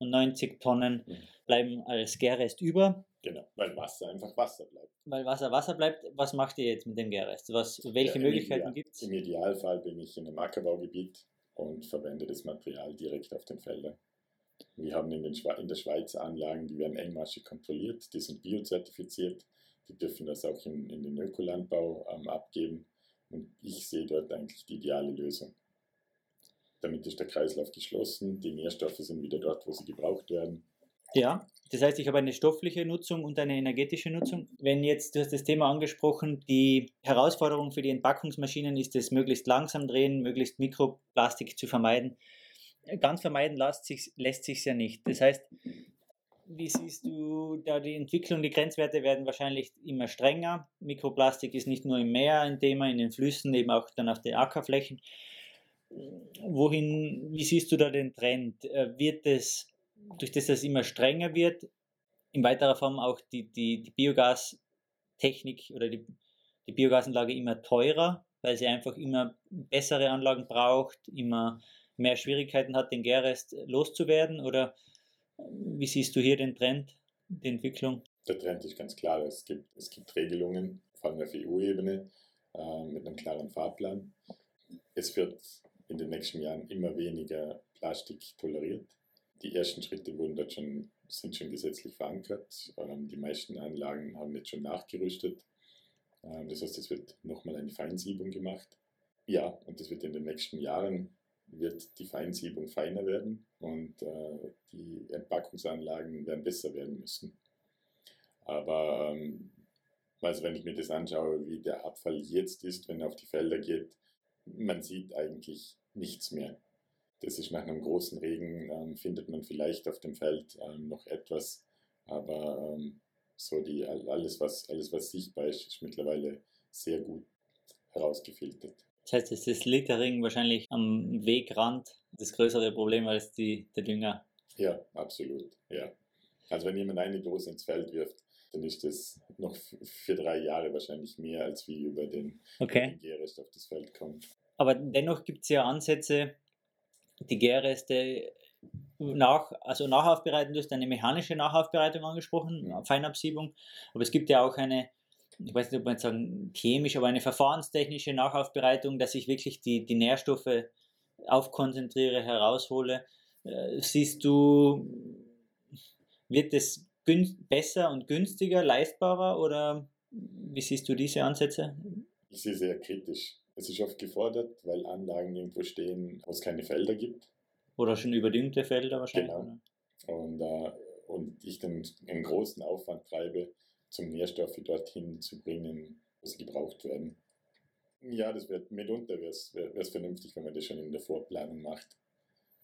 und 90 Tonnen mhm. bleiben als Gärrest über. Genau, weil Wasser einfach Wasser bleibt. Weil Wasser Wasser bleibt. Was macht ihr jetzt mit dem Gärrest? Was, welche ja, Möglichkeiten gibt es? Im Idealfall bin ich in einem Ackerbaugebiet und verwende das Material direkt auf den Feldern. Wir haben in, den in der Schweiz Anlagen, die werden engmaschig kontrolliert, die sind biozertifiziert, die dürfen das auch in, in den Ökolandbau ähm, abgeben und ich sehe dort eigentlich die ideale Lösung. Damit ist der Kreislauf geschlossen, die Nährstoffe sind wieder dort, wo sie gebraucht werden ja, das heißt, ich habe eine stoffliche Nutzung und eine energetische Nutzung. Wenn jetzt, du hast das Thema angesprochen, die Herausforderung für die Entpackungsmaschinen ist es, möglichst langsam drehen, möglichst Mikroplastik zu vermeiden. Ganz vermeiden lässt sich lässt sich ja nicht. Das heißt, wie siehst du da die Entwicklung? Die Grenzwerte werden wahrscheinlich immer strenger. Mikroplastik ist nicht nur im Meer ein Thema, in den Flüssen, eben auch dann auf den Ackerflächen. Wohin, wie siehst du da den Trend? Äh, wird es durch das es immer strenger wird, in weiterer Form auch die, die, die Biogastechnik oder die, die Biogasanlage immer teurer, weil sie einfach immer bessere Anlagen braucht, immer mehr Schwierigkeiten hat, den Gärrest loszuwerden? Oder wie siehst du hier den Trend, die Entwicklung? Der Trend ist ganz klar. Es gibt, es gibt Regelungen, vor allem auf EU-Ebene, äh, mit einem klaren Fahrplan. Es wird in den nächsten Jahren immer weniger Plastik toleriert die ersten Schritte wurden dort schon, sind schon gesetzlich verankert. Ähm, die meisten Anlagen haben jetzt schon nachgerüstet. Ähm, das heißt, es wird nochmal eine Feinsiebung gemacht. Ja, und das wird in den nächsten Jahren wird die Feinsiebung feiner werden und äh, die Entpackungsanlagen werden besser werden müssen. Aber ähm, also wenn ich mir das anschaue, wie der Abfall jetzt ist, wenn er auf die Felder geht, man sieht eigentlich nichts mehr. Das ist nach einem großen Regen, ähm, findet man vielleicht auf dem Feld ähm, noch etwas, aber ähm, so die, alles, was, alles, was sichtbar ist, ist mittlerweile sehr gut herausgefiltert. Das heißt, ist das Littering wahrscheinlich am Wegrand das größere Problem als die, der Dünger? Ja, absolut. Ja. Also wenn jemand eine Dose ins Feld wirft, dann ist das noch für drei Jahre wahrscheinlich mehr, als wie über den, okay. den Gärrest auf das Feld kommt. Aber dennoch gibt es ja Ansätze, die Gärreste nach, also nachaufbereiten, du hast eine mechanische Nachaufbereitung angesprochen, ja. Feinabsiebung, aber es gibt ja auch eine, ich weiß nicht, ob man jetzt sagen chemisch, aber eine verfahrenstechnische Nachaufbereitung, dass ich wirklich die, die Nährstoffe aufkonzentriere, heraushole. Äh, siehst du, wird es besser und günstiger, leistbarer oder wie siehst du diese Ansätze? Ich sehe sehr kritisch. Es ist oft gefordert, weil Anlagen irgendwo stehen, wo es keine Felder gibt. Oder schon überdüngte Felder wahrscheinlich. Genau. Und, äh, und ich dann einen großen Aufwand treibe, zum Nährstoffe dorthin zu bringen, wo sie gebraucht werden. Ja, das wird mitunter wäre es vernünftig, wenn man das schon in der Vorplanung macht.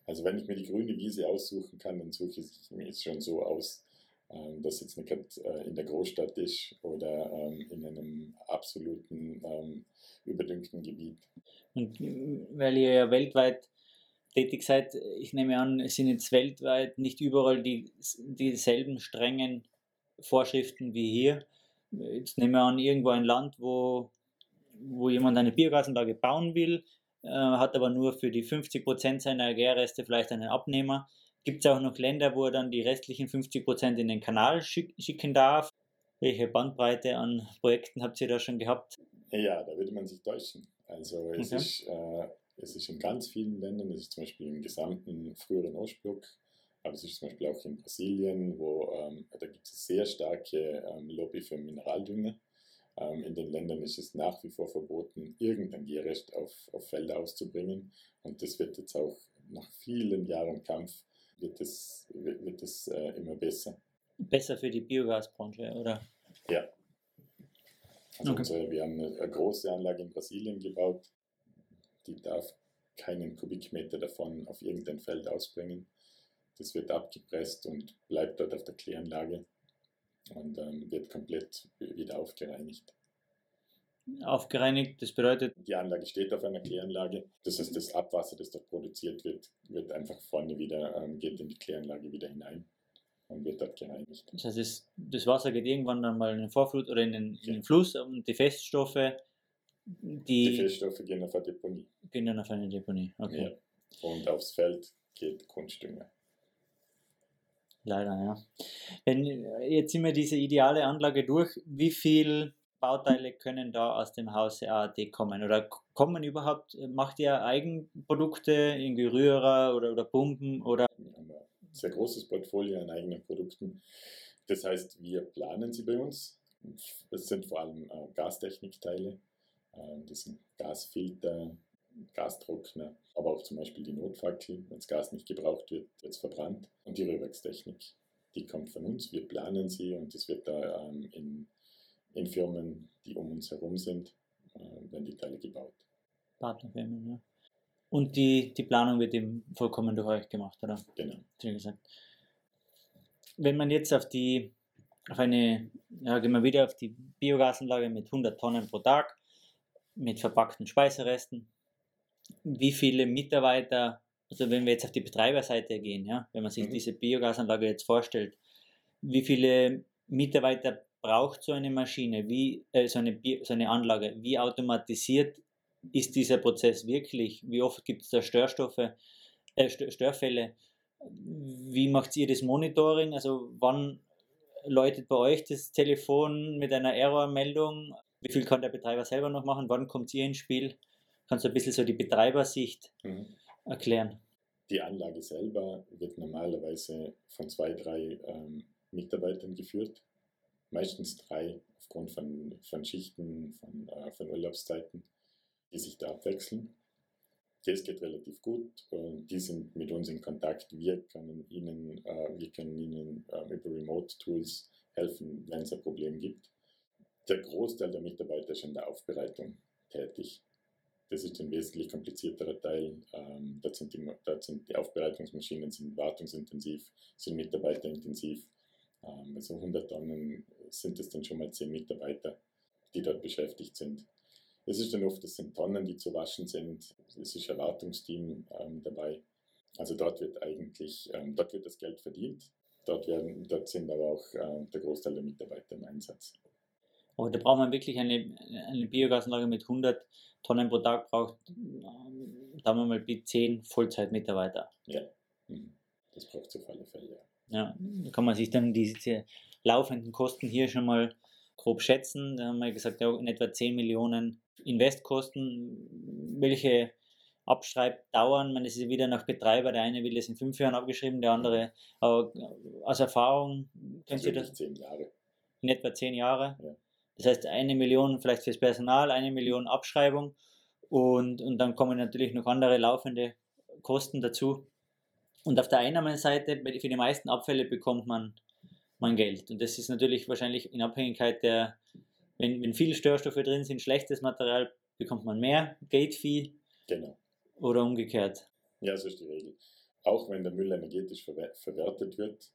Also wenn ich mir die grüne Wiese aussuchen kann, dann suche ich mir es schon so aus, ähm, dass jetzt nicht äh, in der Großstadt ist oder ähm, in einem absoluten ähm, überdüngten Gebiet. Und äh, weil ihr ja weltweit tätig seid, ich nehme an, es sind jetzt weltweit nicht überall die, dieselben strengen Vorschriften wie hier. Jetzt nehme ich an, irgendwo ein Land, wo, wo jemand eine Biogasanlage bauen will, äh, hat aber nur für die 50% seiner Gärreste vielleicht einen Abnehmer Gibt es auch noch Länder, wo er dann die restlichen 50% in den Kanal schicken darf? Welche Bandbreite an Projekten habt ihr da schon gehabt? Ja, da würde man sich täuschen. Also es, okay. ist, äh, es ist in ganz vielen Ländern, es ist zum Beispiel im gesamten früheren Ostblock, aber es ist zum Beispiel auch in Brasilien, wo ähm, da gibt es sehr starke ähm, Lobby für Mineraldünger. Ähm, in den Ländern ist es nach wie vor verboten, irgendein Gärrest auf, auf Felder auszubringen. Und das wird jetzt auch nach vielen Jahren Kampf wird es, wird, wird es äh, immer besser. Besser für die Biogasbranche, oder? Ja. Also okay. unsere, wir haben eine, eine, große Anlage in Brasilien gebaut, die darf keinen Kubikmeter davon auf irgendein Feld ausbringen. Das wird abgepresst und bleibt dort auf der Kläranlage und ähm, wird komplett wieder aufgereinigt aufgereinigt. Das bedeutet. Die Anlage steht auf einer Kläranlage. Das heißt, das Abwasser, das dort produziert wird, wird einfach vorne wieder, ähm, geht in die Kläranlage wieder hinein und wird dort gereinigt. Das heißt, das, das Wasser geht irgendwann dann mal in den Vorflut oder in den, in den Fluss und die Feststoffe, die. Die Feststoffe gehen auf eine Deponie. Gehen dann auf eine Deponie, okay. Ja. Und aufs Feld geht Kunstdünger. Leider, ja. Wenn, jetzt sind wir diese ideale Anlage durch. Wie viel Bauteile können da aus dem Hause AAD kommen? Oder kommen überhaupt, macht ihr Eigenprodukte, irgendwie Rührer oder, oder Pumpen? Oder? Sehr großes Portfolio an eigenen Produkten. Das heißt, wir planen sie bei uns. Das sind vor allem äh, Gastechnikteile. Äh, das sind Gasfilter, Gastrockner, aber auch zum Beispiel die Notfackel. Wenn das Gas nicht gebraucht wird, wird es verbrannt. Und die Rührwerkstechnik, die kommt von uns. Wir planen sie und es wird da ähm, in in Firmen, die um uns herum sind, äh, werden die Teile gebaut. Partnerfirmen, ja. Und die, die Planung wird eben vollkommen durch euch gemacht, oder? Genau. Gesagt. Wenn man jetzt auf die, auf eine, ja, gehen wir wieder auf die Biogasanlage mit 100 Tonnen pro Tag, mit verpackten Speiseresten, wie viele Mitarbeiter, also wenn wir jetzt auf die Betreiberseite gehen, ja, wenn man sich mhm. diese Biogasanlage jetzt vorstellt, wie viele Mitarbeiter braucht so eine Maschine, wie äh, so, eine, so eine Anlage, wie automatisiert ist dieser Prozess wirklich? Wie oft gibt es da Störstoffe, äh, Störfälle? Wie macht ihr das Monitoring? Also wann läutet bei euch das Telefon mit einer Errormeldung? Wie viel kann der Betreiber selber noch machen? Wann kommt ihr ins Spiel? Kannst du ein bisschen so die Betreibersicht mhm. erklären? Die Anlage selber wird normalerweise von zwei, drei ähm, Mitarbeitern geführt meistens drei aufgrund von, von Schichten, von, äh, von Urlaubszeiten, die sich da abwechseln. Das geht relativ gut die sind mit uns in Kontakt. Wir können ihnen, äh, wir können ihnen äh, über Remote-Tools helfen, wenn es ein Problem gibt. Der Großteil der Mitarbeiter ist in der Aufbereitung tätig. Das ist ein wesentlich komplizierterer Teil. Ähm, dort, sind sind die Aufbereitungsmaschinen sind wartungsintensiv, sind mitarbeiterintensiv. Ähm, also 100 Tonnen sind es dann schon mal 10 Mitarbeiter, die dort beschäftigt sind. Es ist dann oft, es sind Tonnen, die zu waschen sind. Es ist ein Wartungsteam ähm, dabei. Also dort wird eigentlich, ähm, dort wird das Geld verdient. Dort, werden, dort sind aber auch äh, der Großteil der Mitarbeiter im Einsatz. Aber da braucht man wirklich eine, eine Biogasanlage mit 100 Tonnen pro Tag, braucht, ähm, sagen wir mal, bis 10 Vollzeitmitarbeiter. Ja, mhm. das braucht es auf alle Fälle, ja. Ja, da kann man sich dann diese laufenden Kosten hier schon mal grob schätzen. Da haben wir gesagt, ja, in etwa 10 Millionen Investkosten. Welche Abschreibdauern, man ist wieder nach Betreiber, der eine will das in fünf Jahren abgeschrieben, der andere aber aus Erfahrung, können Sie das? Zehn Jahre. In etwa zehn Jahre. Ja. Das heißt, eine Million vielleicht fürs Personal, eine Million Abschreibung und, und dann kommen natürlich noch andere laufende Kosten dazu. Und auf der Einnahmenseite, für die meisten Abfälle bekommt man, man Geld. Und das ist natürlich wahrscheinlich in Abhängigkeit der, wenn, wenn viele Störstoffe drin sind, schlechtes Material, bekommt man mehr Gate-Fee. Genau. Oder umgekehrt. Ja, so ist die Regel. Auch wenn der Müll energetisch verwer verwertet wird,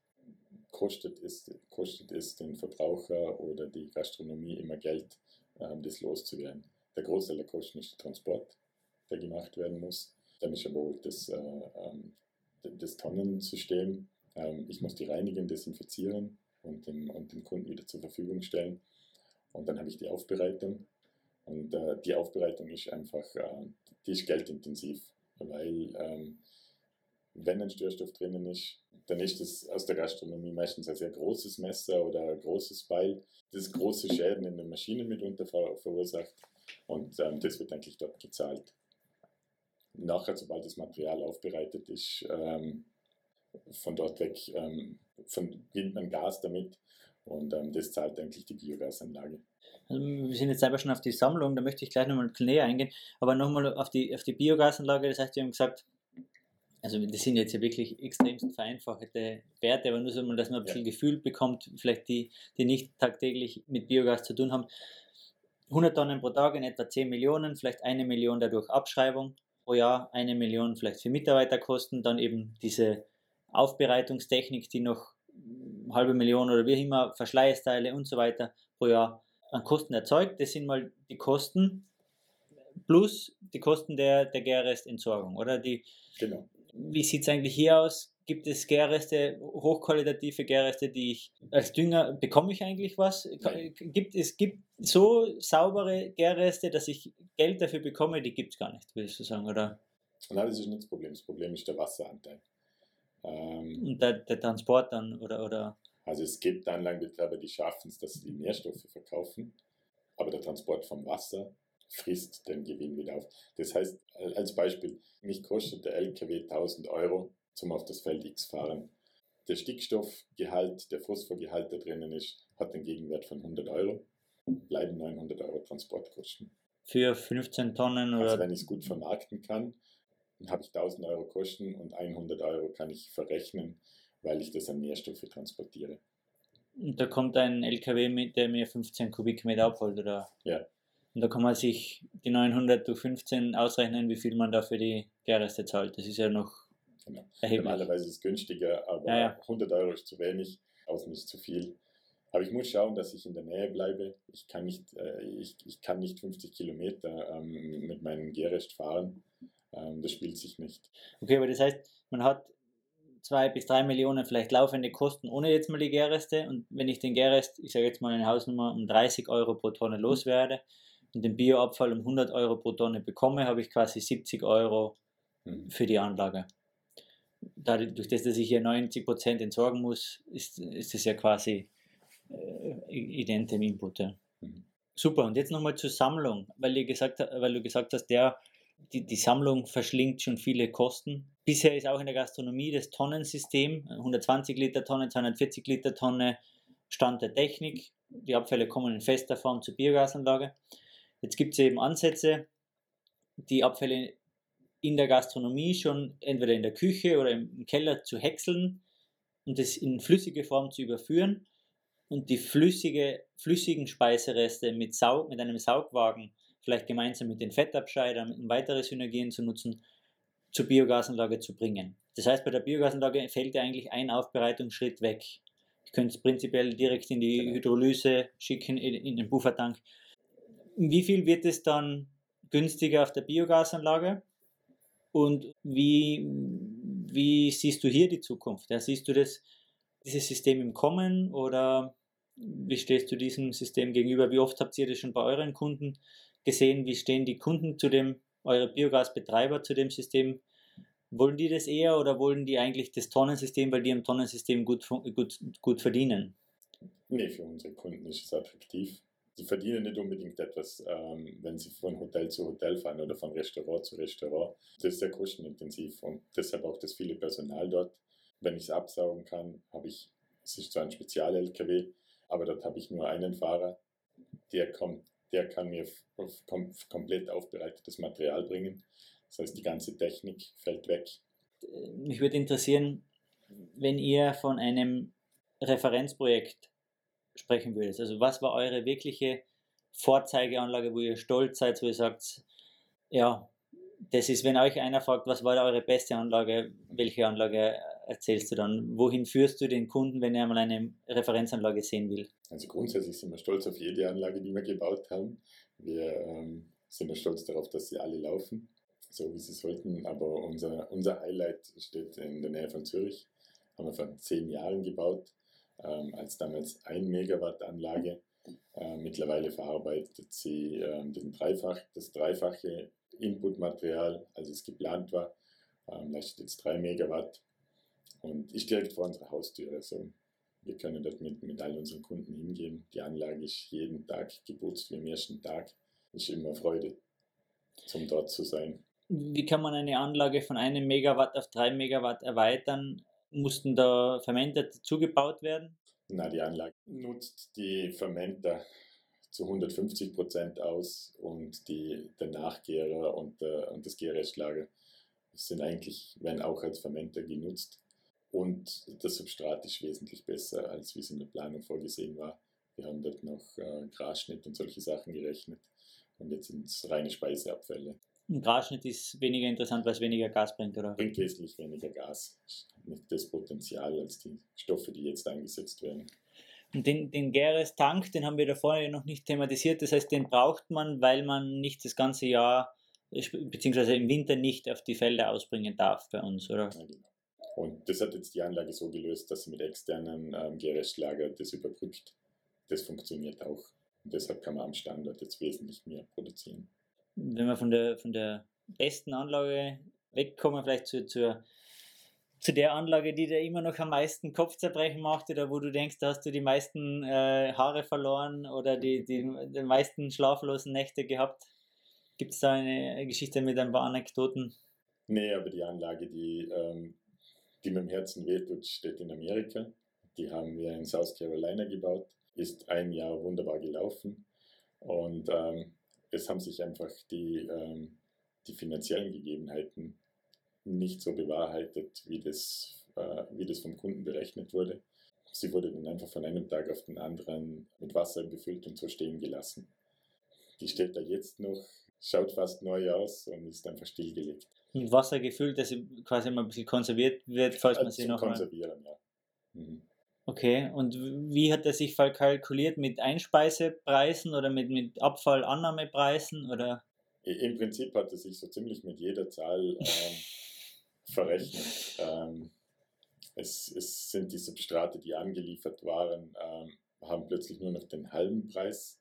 kostet es, kostet es den Verbraucher oder die Gastronomie immer Geld, ähm, das loszuwerden. Der Großteil der Kosten ist der Transport, der gemacht werden muss. Dann ist aber auch das, äh, ähm, das Tonnensystem. Ähm, ich muss die reinigen, desinfizieren und dem, und dem Kunden wieder zur Verfügung stellen. Und dann habe ich die Aufbereitung. Und äh, die Aufbereitung ist einfach, äh, die ist geldintensiv, weil ähm, wenn ein Störstoff drinnen ist, dann ist das aus der Gastronomie meistens ein sehr großes Messer oder ein großes Beil, das große Schäden in den Maschinen mitunter ver verursacht und ähm, das wird eigentlich dort gezahlt. Nachher, sobald das Material aufbereitet ist, ähm, von dort weg ähm, von, gewinnt man Gas damit und ähm, das zahlt eigentlich die Biogasanlage. Also wir sind jetzt selber schon auf die Sammlung, da möchte ich gleich nochmal ein bisschen näher eingehen, aber nochmal auf die, auf die Biogasanlage, das heißt, wir haben gesagt, also das sind jetzt ja wirklich extremst vereinfachte Werte, aber nur so mal, dass man ein bisschen ja. Gefühl bekommt, vielleicht die, die nicht tagtäglich mit Biogas zu tun haben. 100 Tonnen pro Tag in etwa 10 Millionen, vielleicht eine Million dadurch Abschreibung pro Jahr, eine Million vielleicht für Mitarbeiterkosten, dann eben diese Aufbereitungstechnik, die noch halbe Million oder wie immer, Verschleißteile und so weiter pro Jahr an Kosten erzeugt. Das sind mal die Kosten plus die Kosten der, der Gärrestentsorgung, oder? Die, genau wie sieht es eigentlich hier aus? Gibt es Gärreste, hochqualitative Gärreste, die ich als Dünger, bekomme ich eigentlich was? Gibt es gibt so saubere Gärreste, dass ich Geld dafür bekomme, die gibt es gar nicht, würdest du sagen, oder? Nein, das ist nicht das Problem. Das Problem ist der Wasseranteil. Ähm, Und der, der Transport dann, oder, oder? Also es gibt Anlagenbetreiber, die schaffen es, dass sie die Nährstoffe verkaufen, aber der Transport vom Wasser frisst den Gewinn wieder auf. Das heißt, als Beispiel, mich kostet der LKW 1000 Euro zum auf das Feld X fahren. Der Stickstoffgehalt, der Phosphorgehalt, der drinnen ist, hat den Gegenwert von 100 Euro. Bleiben 900 Euro Transportkosten. Für 15 Tonnen oder? Also wenn ich es gut vermarkten kann, habe ich 1000 Euro Kosten und 100 Euro kann ich verrechnen, weil ich das an Nährstoffe transportiere. Und da kommt ein LKW mit, der mir 15 Kubikmeter abholt, oder? Ja. Und da kann man sich die 900 durch 15 ausrechnen, wie viel man da für die Gärreste zahlt. Das ist ja noch genau. erheblich. Normalerweise ist es günstiger, aber ja, ja. 100 Euro ist zu wenig, außen ist zu viel. Aber ich muss schauen, dass ich in der Nähe bleibe. Ich kann nicht, äh, ich, ich kann nicht 50 Kilometer ähm, mit meinem Gärrest fahren. Ähm, das spielt sich nicht. Okay, aber das heißt, man hat zwei bis drei Millionen vielleicht laufende Kosten ohne jetzt mal die Gärreste. Und wenn ich den Gärrest, ich sage jetzt mal eine Hausnummer, um 30 Euro pro Tonne loswerde, und den Bioabfall um 100 Euro pro Tonne bekomme, habe ich quasi 70 Euro mhm. für die Anlage. Dadurch, dass ich hier 90 Prozent entsorgen muss, ist, ist das ja quasi äh, ident im Input. Ja. Mhm. Super, und jetzt nochmal zur Sammlung, weil, du gesagt, weil du gesagt hast, der, die, die Sammlung verschlingt schon viele Kosten. Bisher ist auch in der Gastronomie das Tonnensystem, 120 Liter Tonne, 240 Liter Tonne, Stand der Technik. Die Abfälle kommen in fester Form zur Biogasanlage. Jetzt gibt es eben Ansätze, die Abfälle in der Gastronomie schon entweder in der Küche oder im Keller zu häckseln und das in flüssige Form zu überführen und die flüssige, flüssigen Speisereste mit, Saug, mit einem Saugwagen vielleicht gemeinsam mit den Fettabscheidern, um weitere Synergien zu nutzen, zur Biogasanlage zu bringen. Das heißt, bei der Biogasanlage fällt ja eigentlich ein Aufbereitungsschritt weg. Ich könnte es prinzipiell direkt in die genau. Hydrolyse schicken, in, in den Puffertank. Wie viel wird es dann günstiger auf der Biogasanlage? Und wie, wie siehst du hier die Zukunft? Ja, siehst du das, dieses System im Kommen oder wie stehst du diesem System gegenüber? Wie oft habt ihr das schon bei euren Kunden gesehen? Wie stehen die Kunden zu dem, eure Biogasbetreiber zu dem System? Wollen die das eher oder wollen die eigentlich das Tonnensystem, weil die im Tonnensystem gut, gut, gut verdienen? Nee, für unsere Kunden ist es attraktiv. Sie verdienen nicht unbedingt etwas, ähm, wenn sie von Hotel zu Hotel fahren oder von Restaurant zu Restaurant. Das ist sehr kostenintensiv und deshalb auch das viele Personal dort. Wenn ich es absaugen kann, habe ich, es ist zwar ein Spezial-LKW, aber dort habe ich nur einen Fahrer, der kommt, der kann mir kom komplett aufbereitetes Material bringen. Das heißt, die ganze Technik fällt weg. Mich würde interessieren, wenn ihr von einem Referenzprojekt sprechen würdet. Also was war eure wirkliche Vorzeigeanlage, wo ihr stolz seid, wo ihr sagt, ja, das ist, wenn euch einer fragt, was war eure beste Anlage, welche Anlage erzählst du dann? Wohin führst du den Kunden, wenn er mal eine Referenzanlage sehen will? Also grundsätzlich sind wir stolz auf jede Anlage, die wir gebaut haben. Wir ähm, sind ja stolz darauf, dass sie alle laufen, so wie sie sollten. Aber unser, unser Highlight steht in der Nähe von Zürich. Haben wir vor zehn Jahren gebaut, ähm, als damals 1 Megawatt Anlage. Äh, mittlerweile verarbeitet sie äh, den Dreifach, das dreifache Inputmaterial, als es geplant war. Ähm, leistet jetzt 3 Megawatt und ist direkt vor unserer Haustür. Also wir können dort mit, mit all unseren Kunden hingehen. Die Anlage ist jeden Tag geputzt wie am ersten Tag. Ist immer Freude, zum dort zu sein. Wie kann man eine Anlage von einem Megawatt auf drei Megawatt erweitern? Mussten da Fermenter dazugebaut werden? Na, die Anlage nutzt die Fermenter zu 150 Prozent aus und die, der Nachgärer und, der, und das Gärrestlager sind eigentlich, werden auch als Fermenter genutzt. Und das Substrat ist wesentlich besser, als wie es in der Planung vorgesehen war. Wir haben dort noch äh, Grasschnitt und solche Sachen gerechnet. Und jetzt sind es reine Speiseabfälle. Ein Grasschnitt ist weniger interessant, weil es weniger Gas bringt, oder? Bringt wesentlich weniger Gas. Nicht das Potenzial als die Stoffe, die jetzt eingesetzt werden. Und den, den Gäres-Tank, den haben wir da vorne noch nicht thematisiert. Das heißt, den braucht man, weil man nicht das ganze Jahr, beziehungsweise im Winter nicht auf die Felder ausbringen darf bei uns, oder? Ja, genau. Und das hat jetzt die Anlage so gelöst, dass sie mit externen ähm, Gerestlager das überbrückt. Das funktioniert auch. Und deshalb kann man am Standort jetzt wesentlich mehr produzieren. Wenn wir von der, von der besten Anlage wegkommen, vielleicht zu, zur, zu der Anlage, die dir immer noch am meisten Kopfzerbrechen macht oder wo du denkst, da hast du die meisten äh, Haare verloren oder die, die, die meisten schlaflosen Nächte gehabt. Gibt es da eine Geschichte mit ein paar Anekdoten? Nee, aber die Anlage, die ähm, die mit dem Herzen wehtut, steht in Amerika. Die haben wir in South Carolina gebaut, ist ein Jahr wunderbar gelaufen und ähm, es haben sich einfach die, ähm, die finanziellen Gegebenheiten nicht so bewahrheitet, wie das, äh, wie das vom Kunden berechnet wurde. Sie wurde dann einfach von einem Tag auf den anderen mit Wasser befüllt und so stehen gelassen. Die steht da jetzt noch, schaut fast neu aus und ist einfach stillgelegt mit Wasser gefüllt, dass sie quasi mal ein bisschen konserviert wird, falls man sie noch konservieren, mal... ja. Mhm. Okay, und wie hat er sich verkalkuliert? Mit Einspeisepreisen oder mit, mit Abfallannahmepreisen? Oder? Im Prinzip hat er sich so ziemlich mit jeder Zahl [laughs] ähm, verrechnet. Ähm, es, es, sind die Substrate, die angeliefert waren, ähm, haben plötzlich nur noch den halben Preis,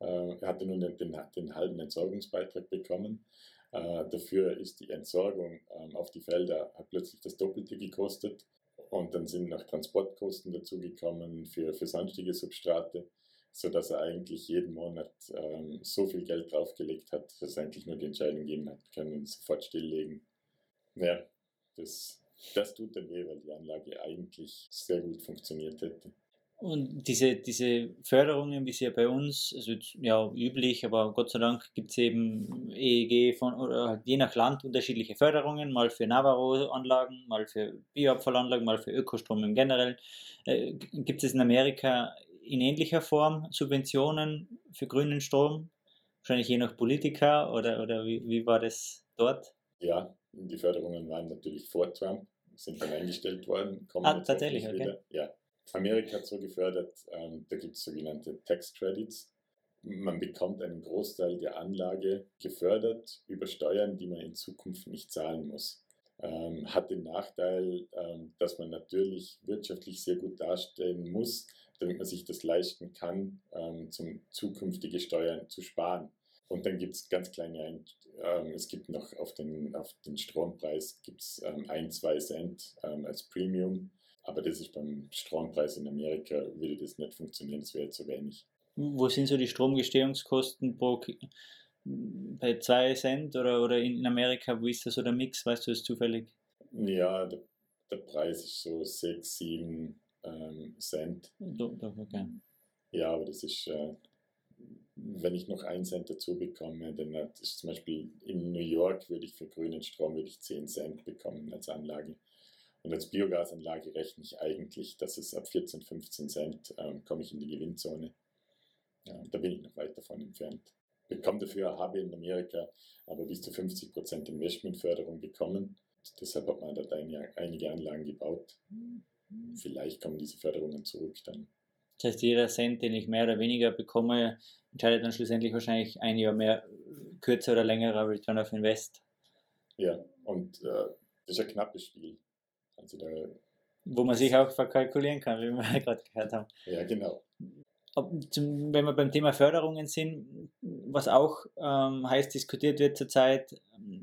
äh, er hatte nur den, den, den halben Entsorgungsbeitrag bekommen. Äh, dafür ist die Entsorgung ähm, auf die Felder hat plötzlich das Doppelte gekostet und dann sind noch Transportkosten dazugekommen für, für sonstige Substrate, sodass er eigentlich jeden Monat ähm, so viel Geld draufgelegt hat, dass er eigentlich nur die Entscheidung geben hat können, sofort stilllegen. Ja, das, das tut dann weh, weil die Anlage eigentlich sehr gut funktioniert hätte. Und diese, diese Förderungen, wie sie ja bei uns, also ja üblich, aber Gott sei Dank gibt es eben EEG von, oder halt je nach Land unterschiedliche Förderungen, mal für Navarro-Anlagen, mal für Bioabfallanlagen, mal für Ökostrom im Generell. Äh, gibt es in Amerika in ähnlicher Form Subventionen für grünen Strom? wahrscheinlich je nach Politiker oder, oder wie, wie war das dort? Ja, die Förderungen waren natürlich vor Trump, sind dann eingestellt worden. Kommen ah, tatsächlich, okay. Wieder. Ja. Amerika hat so gefördert, ähm, da gibt es sogenannte Tax Credits. Man bekommt einen Großteil der Anlage gefördert über Steuern, die man in Zukunft nicht zahlen muss. Ähm, hat den Nachteil, ähm, dass man natürlich wirtschaftlich sehr gut dastehen muss, damit man sich das leisten kann, zum zukünftige Steuern zu sparen. Und dann gibt es ganz kleine, ähm, es gibt noch auf den, auf den Strompreis gibt's ähm, ein, zwei Cent ähm, als Premium, aber das ist beim Strompreis in Amerika, würde das nicht funktionieren, das wäre zu wenig. Wo sind so die Stromgestehungskosten pro bei 2 Cent oder, oder in Amerika, wo ist das so der Mix, weißt du das zufällig? Ja, der, der Preis ist so 6, 7 ähm, Cent. Doch, okay. Ja, aber das ist, äh, wenn ich noch einen Cent dazu bekomme, dann ist zum Beispiel in New York würde ich für grünen Strom würde ich 10 Cent bekommen als Anlage. Und als Biogasanlage rechne ich eigentlich, dass es ab 14, 15 Cent ähm, komme ich in die Gewinnzone. Ja, da bin ich noch weit davon entfernt. Bekomme dafür, habe in Amerika aber bis zu 50% Investmentförderung bekommen. Deshalb hat man dort einige Anlagen gebaut. Vielleicht kommen diese Förderungen zurück dann. Das heißt, jeder Cent, den ich mehr oder weniger bekomme, entscheidet dann schlussendlich wahrscheinlich ein Jahr mehr, kürzer oder längerer Return of Invest. Ja, und äh, das ist ein knappes Spiel. Also da, Wo man sich auch verkalkulieren kann, wie wir [laughs] gerade gehört haben. Ja, genau. Zum, wenn wir beim Thema Förderungen sind, was auch ähm, heiß diskutiert wird zurzeit,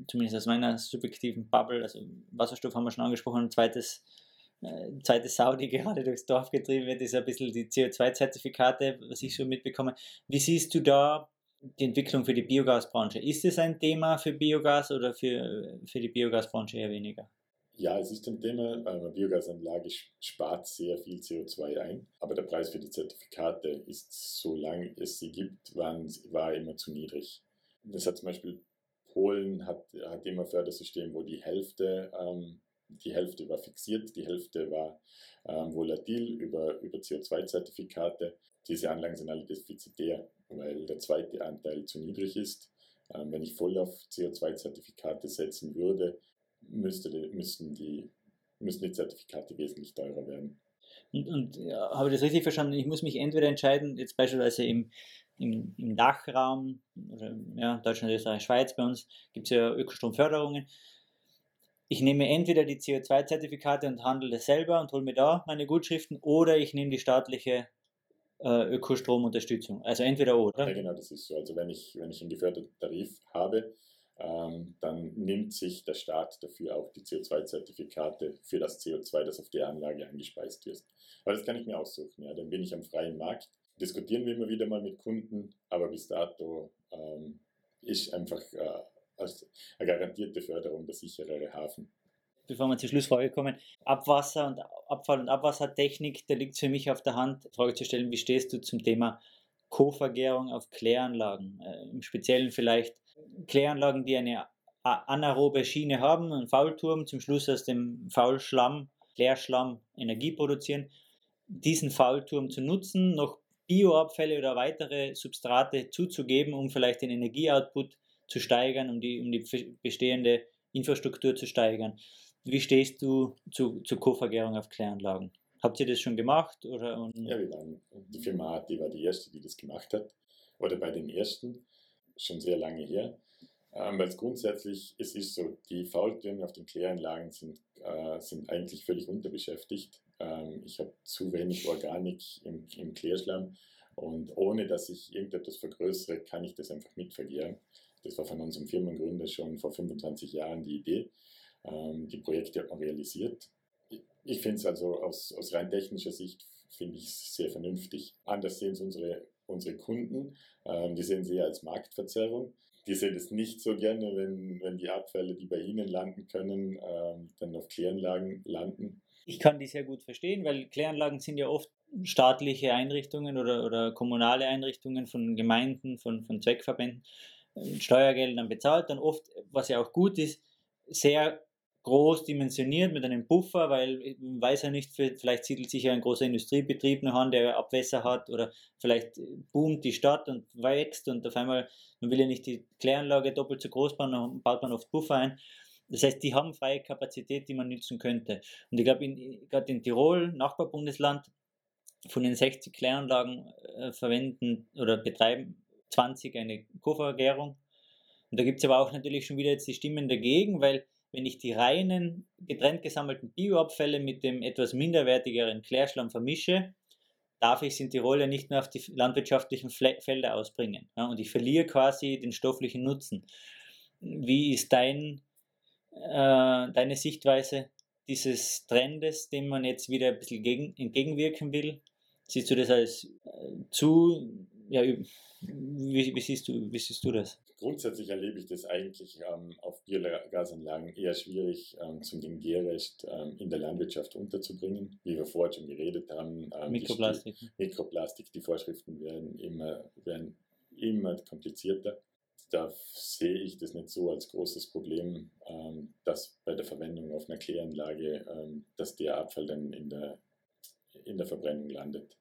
zumindest aus meiner subjektiven Bubble, also Wasserstoff haben wir schon angesprochen, ein zweites äh, zweite Sau, die gerade durchs Dorf getrieben wird, ist ein bisschen die CO2-Zertifikate, was ich so mitbekomme. Wie siehst du da die Entwicklung für die Biogasbranche? Ist es ein Thema für Biogas oder für, für die Biogasbranche eher weniger? Ja, es ist ein Thema. Eine Biogasanlage spart sehr viel CO2 ein, aber der Preis für die Zertifikate ist, solange es sie gibt, war immer zu niedrig. Das hat zum Beispiel Polen hat, hat immer Fördersystem, wo die Hälfte ähm, die Hälfte war fixiert, die Hälfte war ähm, volatil über, über CO2-Zertifikate. Diese Anlagen sind alle defizitär, weil der zweite Anteil zu niedrig ist. Ähm, wenn ich voll auf CO2-Zertifikate setzen würde, müsste die, müssten, die, müssten die Zertifikate wesentlich teurer werden. Und, und ja, habe ich das richtig verstanden? Ich muss mich entweder entscheiden, jetzt beispielsweise im, im, im Dachraum, oder, ja, Deutschland, Österreich, Schweiz, bei uns gibt es ja Ökostromförderungen ich nehme entweder die CO2-Zertifikate und handle das selber und hole mir da meine Gutschriften oder ich nehme die staatliche äh, Ökostromunterstützung. Also entweder oder. Ja, genau, das ist so. Also wenn ich, wenn ich einen geförderten Tarif habe, dann nimmt sich der Staat dafür auch die CO2-Zertifikate für das CO2, das auf der Anlage eingespeist wird. Aber das kann ich mir aussuchen. Ja. Dann bin ich am freien Markt. Diskutieren wir immer wieder mal mit Kunden, aber bis dato ähm, ist einfach äh, als eine garantierte Förderung der sicherere Hafen. Bevor wir zur Schlussfrage kommen, Abwasser und Abfall- und Abwassertechnik, da liegt es für mich auf der Hand, Frage zu stellen, wie stehst du zum Thema Co-Vergärung auf Kläranlagen? Äh, Im Speziellen vielleicht Kläranlagen, die eine anaerobe Schiene haben, einen Faulturm, zum Schluss aus dem Faulschlamm, Klärschlamm Energie produzieren. Diesen Faulturm zu nutzen, noch Bioabfälle oder weitere Substrate zuzugeben, um vielleicht den Energieoutput zu steigern, um die, um die bestehende Infrastruktur zu steigern. Wie stehst du zu, zur Co-Vergärung auf Kläranlagen? Habt ihr das schon gemacht? Oder, ja, wir waren, die Firma AT war die erste, die das gemacht hat. Oder bei den ersten, schon sehr lange her. Ähm, weil es grundsätzlich, ist so, die Faultürme auf den Kläranlagen sind, äh, sind eigentlich völlig unterbeschäftigt. Ähm, ich habe zu wenig Organik im, im Klärschlamm und ohne dass ich irgendetwas vergrößere, kann ich das einfach mitvergären. Das war von unserem Firmengründer schon vor 25 Jahren die Idee. Ähm, die Projekte hat man realisiert. Ich finde es also aus, aus rein technischer Sicht finde ich sehr vernünftig. Anders sehen es unsere, unsere Kunden. Ähm, die sehen sie eher als Marktverzerrung. Die sehen es nicht so gerne, wenn, wenn die Abfälle, die bei ihnen landen können, ähm, dann auf Kläranlagen landen. Ich kann die sehr gut verstehen, weil Kläranlagen sind ja oft staatliche Einrichtungen oder, oder kommunale Einrichtungen von Gemeinden, von, von Zweckverbänden. Steuergeldern bezahlt, dann oft, was ja auch gut ist, sehr groß dimensioniert mit einem Puffer, weil man weiß ja nicht, vielleicht siedelt sich ja ein großer Industriebetrieb noch an, der Abwässer hat oder vielleicht boomt die Stadt und wächst und auf einmal, man will ja nicht die Kläranlage doppelt so groß bauen, dann baut man oft Puffer ein. Das heißt, die haben freie Kapazität, die man nutzen könnte. Und ich glaube, gerade in Tirol, Nachbarbundesland, von den 60 Kläranlagen äh, verwenden oder betreiben 20 eine Koffergärung. Und da gibt es aber auch natürlich schon wieder jetzt die Stimmen dagegen, weil wenn ich die reinen getrennt gesammelten Bioabfälle mit dem etwas minderwertigeren Klärschlamm vermische, darf ich es in Tirol nicht mehr auf die landwirtschaftlichen Felder ausbringen. Ja, und ich verliere quasi den stofflichen Nutzen. Wie ist dein, äh, deine Sichtweise dieses Trendes, dem man jetzt wieder ein bisschen gegen, entgegenwirken will? Siehst du das als äh, zu, ja, wie, wie, siehst du, wie siehst du das? Grundsätzlich erlebe ich das eigentlich ähm, auf Biogasanlagen eher schwierig, ähm, zum Gärrecht ähm, in der Landwirtschaft unterzubringen. Wie wir vorher schon geredet haben. Ähm, Mikroplastik. Die, Mikroplastik, die Vorschriften werden immer, werden immer komplizierter. Da sehe ich das nicht so als großes Problem, ähm, dass bei der Verwendung auf einer Kläranlage, ähm, dass der Abfall dann in der, in der Verbrennung landet.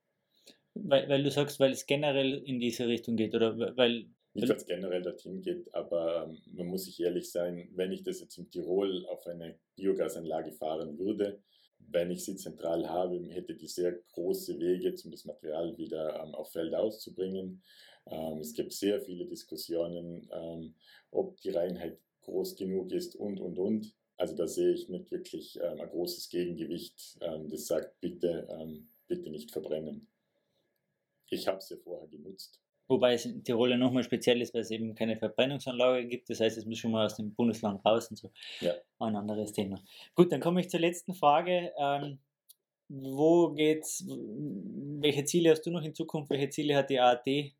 Weil, weil du sagst, weil es generell in diese Richtung geht oder weil. Nicht, weil es generell dorthin geht, aber ähm, man muss sich ehrlich sein, wenn ich das jetzt in Tirol auf eine Biogasanlage fahren würde, wenn ich sie zentral habe, hätte die sehr große Wege, um das Material wieder ähm, auf Felder auszubringen. Ähm, es gibt sehr viele Diskussionen, ähm, ob die Reinheit groß genug ist und, und, und. Also da sehe ich nicht wirklich ähm, ein großes Gegengewicht, ähm, das sagt, bitte, bitte nicht verbrennen. Ich habe es ja vorher genutzt. Wobei es in Tirol ja nochmal speziell ist, weil es eben keine Verbrennungsanlage gibt. Das heißt, es muss schon mal aus dem Bundesland raus und so. Ja. Ein anderes Thema. Gut, dann komme ich zur letzten Frage. Ähm, wo geht's? Welche Ziele hast du noch in Zukunft? Welche Ziele hat die ARD?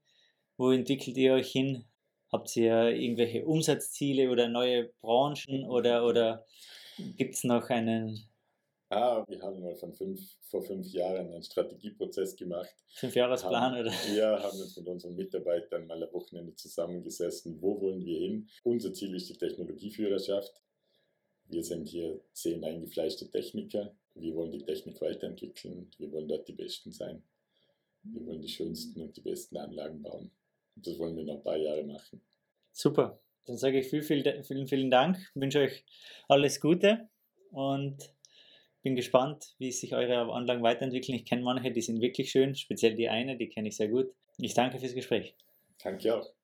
Wo entwickelt ihr euch hin? Habt ihr irgendwelche Umsatzziele oder neue Branchen oder, oder gibt es noch einen Ah, wir haben mal von fünf, vor fünf Jahren einen Strategieprozess gemacht. Fünfjahresplan, oder? Ja, haben uns mit unseren Mitarbeitern mal am Wochenende zusammengesessen. Wo wollen wir hin? Unser Ziel ist die Technologieführerschaft. Wir sind hier zehn eingefleischte Techniker. Wir wollen die Technik weiterentwickeln. Wir wollen dort die Besten sein. Wir wollen die schönsten und die besten Anlagen bauen. Und das wollen wir noch ein paar Jahre machen. Super. Dann sage ich vielen, vielen, vielen Dank. Ich wünsche euch alles Gute und bin gespannt, wie sich eure Anlagen weiterentwickeln. Ich kenne manche, die sind wirklich schön, speziell die eine, die kenne ich sehr gut. Ich danke fürs Gespräch. Danke auch.